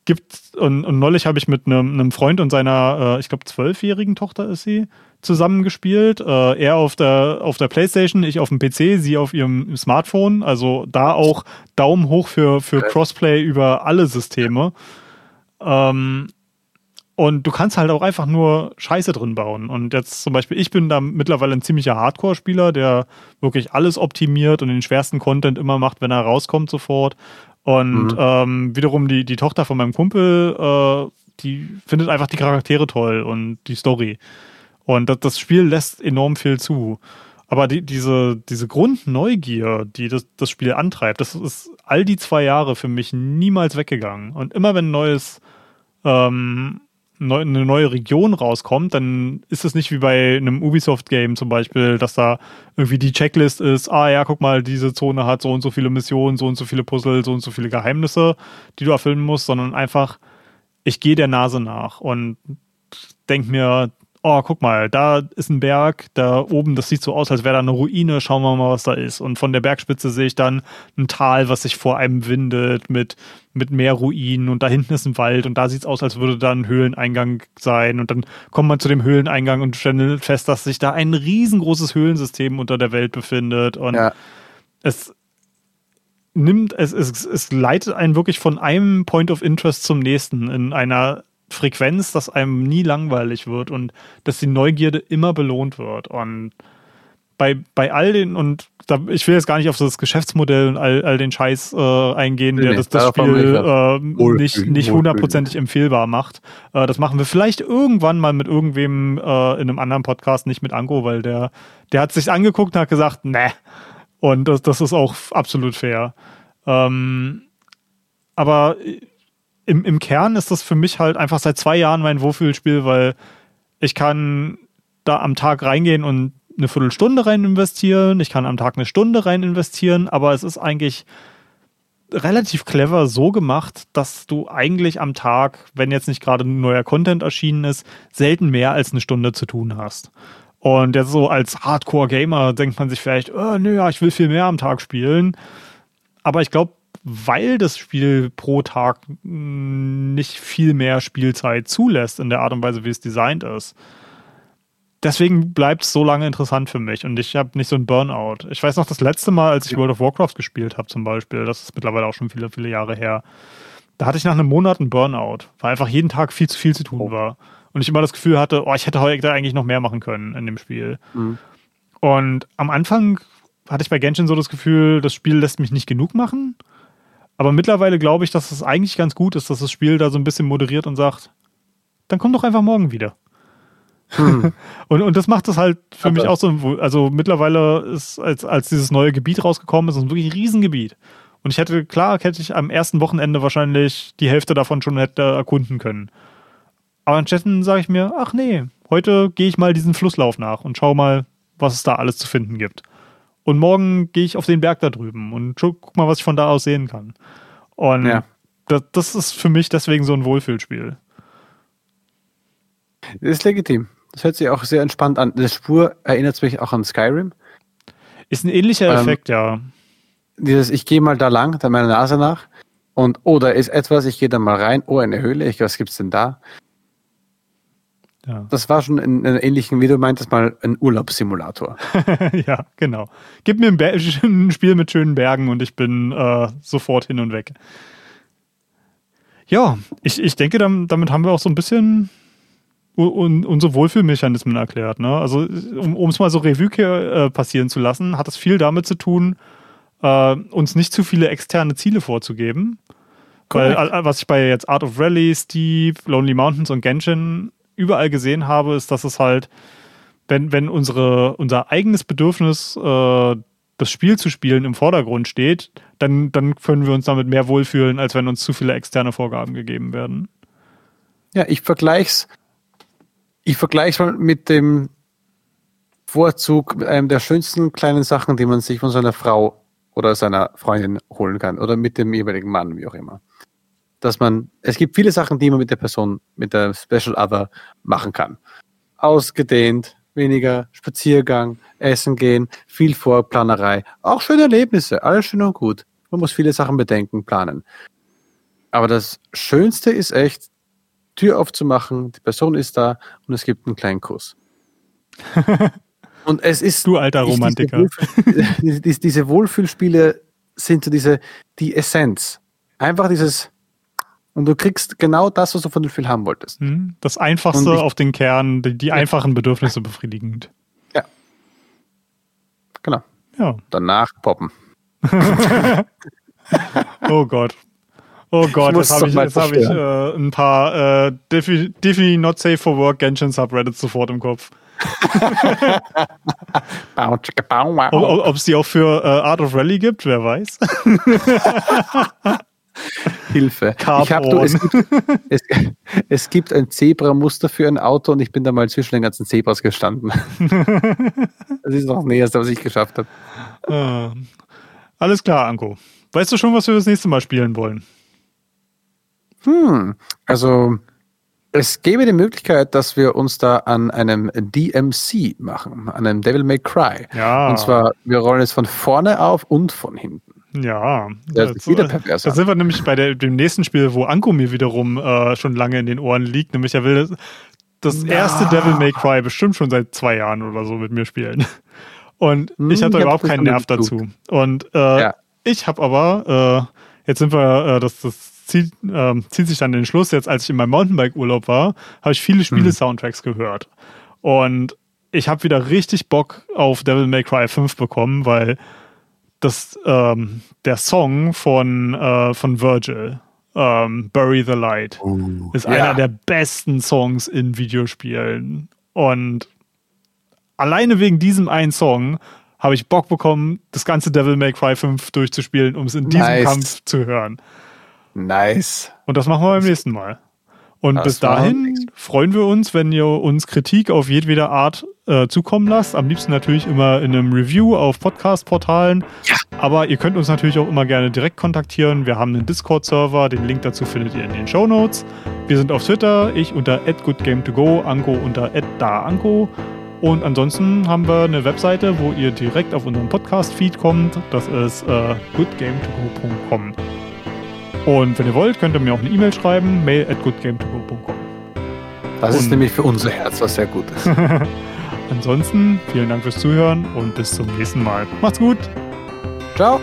gibt und, und neulich habe ich mit einem, einem Freund und seiner, äh, ich glaube zwölfjährigen Tochter ist sie, zusammengespielt. Äh, er auf der auf der PlayStation, ich auf dem PC, sie auf ihrem Smartphone. Also da auch Daumen hoch für für Crossplay über alle Systeme. Ähm, und du kannst halt auch einfach nur Scheiße drin bauen. Und jetzt zum Beispiel, ich bin da mittlerweile ein ziemlicher Hardcore-Spieler, der wirklich alles optimiert und den schwersten Content immer macht, wenn er rauskommt sofort. Und mhm. ähm, wiederum die, die Tochter von meinem Kumpel, äh, die findet einfach die Charaktere toll und die Story. Und das, das Spiel lässt enorm viel zu. Aber die, diese, diese Grundneugier, die das, das Spiel antreibt, das ist all die zwei Jahre für mich niemals weggegangen. Und immer wenn neues ähm, neu, eine neue Region rauskommt, dann ist es nicht wie bei einem Ubisoft-Game zum Beispiel, dass da irgendwie die Checklist ist, ah ja, guck mal, diese Zone hat so und so viele Missionen, so und so viele Puzzle, so und so viele Geheimnisse, die du erfüllen musst, sondern einfach, ich gehe der Nase nach und denk mir, oh, guck mal, da ist ein Berg, da oben, das sieht so aus, als wäre da eine Ruine, schauen wir mal, was da ist. Und von der Bergspitze sehe ich dann ein Tal, was sich vor einem windet mit, mit mehr Ruinen und da hinten ist ein Wald und da sieht es aus, als würde da ein Höhleneingang sein. Und dann kommt man zu dem Höhleneingang und stellt fest, dass sich da ein riesengroßes Höhlensystem unter der Welt befindet. Und ja. es nimmt, es, es, es leitet einen wirklich von einem Point of Interest zum nächsten in einer Frequenz, dass einem nie langweilig wird und dass die Neugierde immer belohnt wird. Und bei, bei all den, und da, ich will jetzt gar nicht auf das Geschäftsmodell und all, all den Scheiß äh, eingehen, der nee, das, das Spiel äh, nicht, nicht hundertprozentig empfehlbar macht. Äh, das machen wir vielleicht irgendwann mal mit irgendwem äh, in einem anderen Podcast, nicht mit Anko, weil der, der hat sich angeguckt und hat gesagt, ne. Und das, das ist auch absolut fair. Ähm, aber im, im Kern ist das für mich halt einfach seit zwei Jahren mein Wohlfühlspiel, weil ich kann da am Tag reingehen und eine Viertelstunde rein investieren, ich kann am Tag eine Stunde rein investieren, aber es ist eigentlich relativ clever so gemacht, dass du eigentlich am Tag, wenn jetzt nicht gerade neuer Content erschienen ist, selten mehr als eine Stunde zu tun hast. Und jetzt so als Hardcore-Gamer denkt man sich vielleicht, oh, nö, ja, ich will viel mehr am Tag spielen. Aber ich glaube, weil das Spiel pro Tag nicht viel mehr Spielzeit zulässt in der Art und Weise, wie es designt ist. Deswegen bleibt es so lange interessant für mich und ich habe nicht so ein Burnout. Ich weiß noch, das letzte Mal, als ich World of Warcraft gespielt habe, zum Beispiel, das ist mittlerweile auch schon viele, viele Jahre her, da hatte ich nach einem Monat einen Burnout, weil einfach jeden Tag viel zu viel zu tun oh. war. Und ich immer das Gefühl hatte, oh, ich hätte heute eigentlich noch mehr machen können in dem Spiel. Mhm. Und am Anfang hatte ich bei Genshin so das Gefühl, das Spiel lässt mich nicht genug machen. Aber mittlerweile glaube ich, dass es eigentlich ganz gut ist, dass das Spiel da so ein bisschen moderiert und sagt, dann komm doch einfach morgen wieder. Hm. und, und das macht es halt für Aber mich auch so, also mittlerweile ist, als, als dieses neue Gebiet rausgekommen ist, ist wirklich ein Riesengebiet. Und ich hätte, klar, hätte ich am ersten Wochenende wahrscheinlich die Hälfte davon schon hätte erkunden können. Aber anstattdessen sage ich mir, ach nee, heute gehe ich mal diesen Flusslauf nach und schau mal, was es da alles zu finden gibt. Und morgen gehe ich auf den Berg da drüben und guck mal, was ich von da aus sehen kann. Und ja. das, das ist für mich deswegen so ein Wohlfühlspiel.
Das ist legitim. Das hört sich auch sehr entspannt an. Die Spur erinnert mich auch an Skyrim.
Ist ein ähnlicher ähm, Effekt, ja.
Dieses, ich gehe mal da lang, da meiner Nase nach. Und, oh, da ist etwas, ich gehe da mal rein. Oh, eine Höhle, ich, was gibt's denn da? Ja. Das war schon in, in ähnlichen, wie du meintest, mal ein Urlaubssimulator.
ja, genau. Gib mir ein, ein, Spiel mit schönen Bergen und ich bin äh, sofort hin und weg. Ja, ich, ich denke, damit haben wir auch so ein bisschen unsere Wohlfühlmechanismen erklärt. Ne? Also, um es mal so Revue äh, passieren zu lassen, hat es viel damit zu tun, äh, uns nicht zu viele externe Ziele vorzugeben. Weil, was ich bei jetzt Art of Rally, Steve, Lonely Mountains und Genshin überall gesehen habe, ist, dass es halt, wenn, wenn unsere, unser eigenes Bedürfnis, äh, das Spiel zu spielen, im Vordergrund steht, dann, dann können wir uns damit mehr wohlfühlen, als wenn uns zu viele externe Vorgaben gegeben werden.
Ja, ich vergleiche es Ich vergleiche mal mit dem Vorzug, mit einem der schönsten kleinen Sachen, die man sich von seiner Frau oder seiner Freundin holen kann oder mit dem jeweiligen Mann, wie auch immer. Dass man, es gibt viele Sachen, die man mit der Person, mit der Special Other machen kann. Ausgedehnt, weniger Spaziergang, Essen gehen, viel Vorplanerei, auch schöne Erlebnisse, alles schön und gut. Man muss viele Sachen bedenken, planen. Aber das Schönste ist echt, Tür aufzumachen, die Person ist da und es gibt einen kleinen Kuss. und es ist.
Du alter Romantiker.
Diese, Wohlfühlspiele sind so diese, die Essenz. Einfach dieses, und du kriegst genau das, was du von dem Spiel haben wolltest.
Hm, das Einfachste ich, auf den Kern, die, die ja. einfachen Bedürfnisse befriedigend.
Ja. Genau.
Ja.
Danach poppen.
oh Gott. Oh Gott, jetzt habe ich, jetzt hab ich äh, ein paar äh, Definitely Not Safe for Work Genshin Subreddits sofort im Kopf. Ob es die auch für äh, Art of Rally gibt, wer weiß.
Hilfe. Ich hab, du, es, gibt, es, es, gibt ein Zebra-Muster für ein Auto und ich bin da mal zwischen den ganzen Zebras gestanden. das ist noch das Näherste, was ich geschafft habe.
Äh, alles klar, Anko. Weißt du schon, was wir das nächste Mal spielen wollen?
Hm, also es gäbe die Möglichkeit, dass wir uns da an einem DMC machen, an einem Devil May Cry.
Ja.
Und zwar, wir rollen es von vorne auf und von hinten.
Ja,
das ist wieder perverser.
Da sind wir nämlich bei der, dem nächsten Spiel, wo Anko mir wiederum äh, schon lange in den Ohren liegt. Nämlich er will das, das ja. erste Devil May Cry bestimmt schon seit zwei Jahren oder so mit mir spielen. Und hm, ich hatte ich überhaupt keinen Nerv dazu. Und äh, ja. ich habe aber, äh, jetzt sind wir, äh, das, das zieht, äh, zieht sich dann den Schluss, jetzt als ich in meinem Mountainbike-Urlaub war, habe ich viele Spiele-Soundtracks mhm. gehört. Und ich habe wieder richtig Bock auf Devil May Cry 5 bekommen, weil das, ähm, der Song von, äh, von Virgil, ähm, Bury the Light, uh, ist ja. einer der besten Songs in Videospielen. Und alleine wegen diesem einen Song habe ich Bock bekommen, das ganze Devil May Cry 5 durchzuspielen, um es in diesem nice. Kampf zu hören.
Nice.
Und das machen wir beim nächsten Mal. Und das bis dahin freuen wir uns, wenn ihr uns Kritik auf jedwede Art äh, zukommen lasst. Am liebsten natürlich immer in einem Review auf Podcast-Portalen. Ja. Aber ihr könnt uns natürlich auch immer gerne direkt kontaktieren. Wir haben einen Discord-Server, den Link dazu findet ihr in den Show Notes. Wir sind auf Twitter, ich unter @goodgame2go, Anko unter @daanko. Und ansonsten haben wir eine Webseite, wo ihr direkt auf unseren Podcast-Feed kommt. Das ist äh, goodgame2go.com. Und wenn ihr wollt, könnt ihr mir auch eine E-Mail schreiben, mail at goodgame2go.com.
Das und ist nämlich für unser Herz was sehr gut ist.
Ansonsten vielen Dank fürs Zuhören und bis zum nächsten Mal. Macht's gut.
Ciao.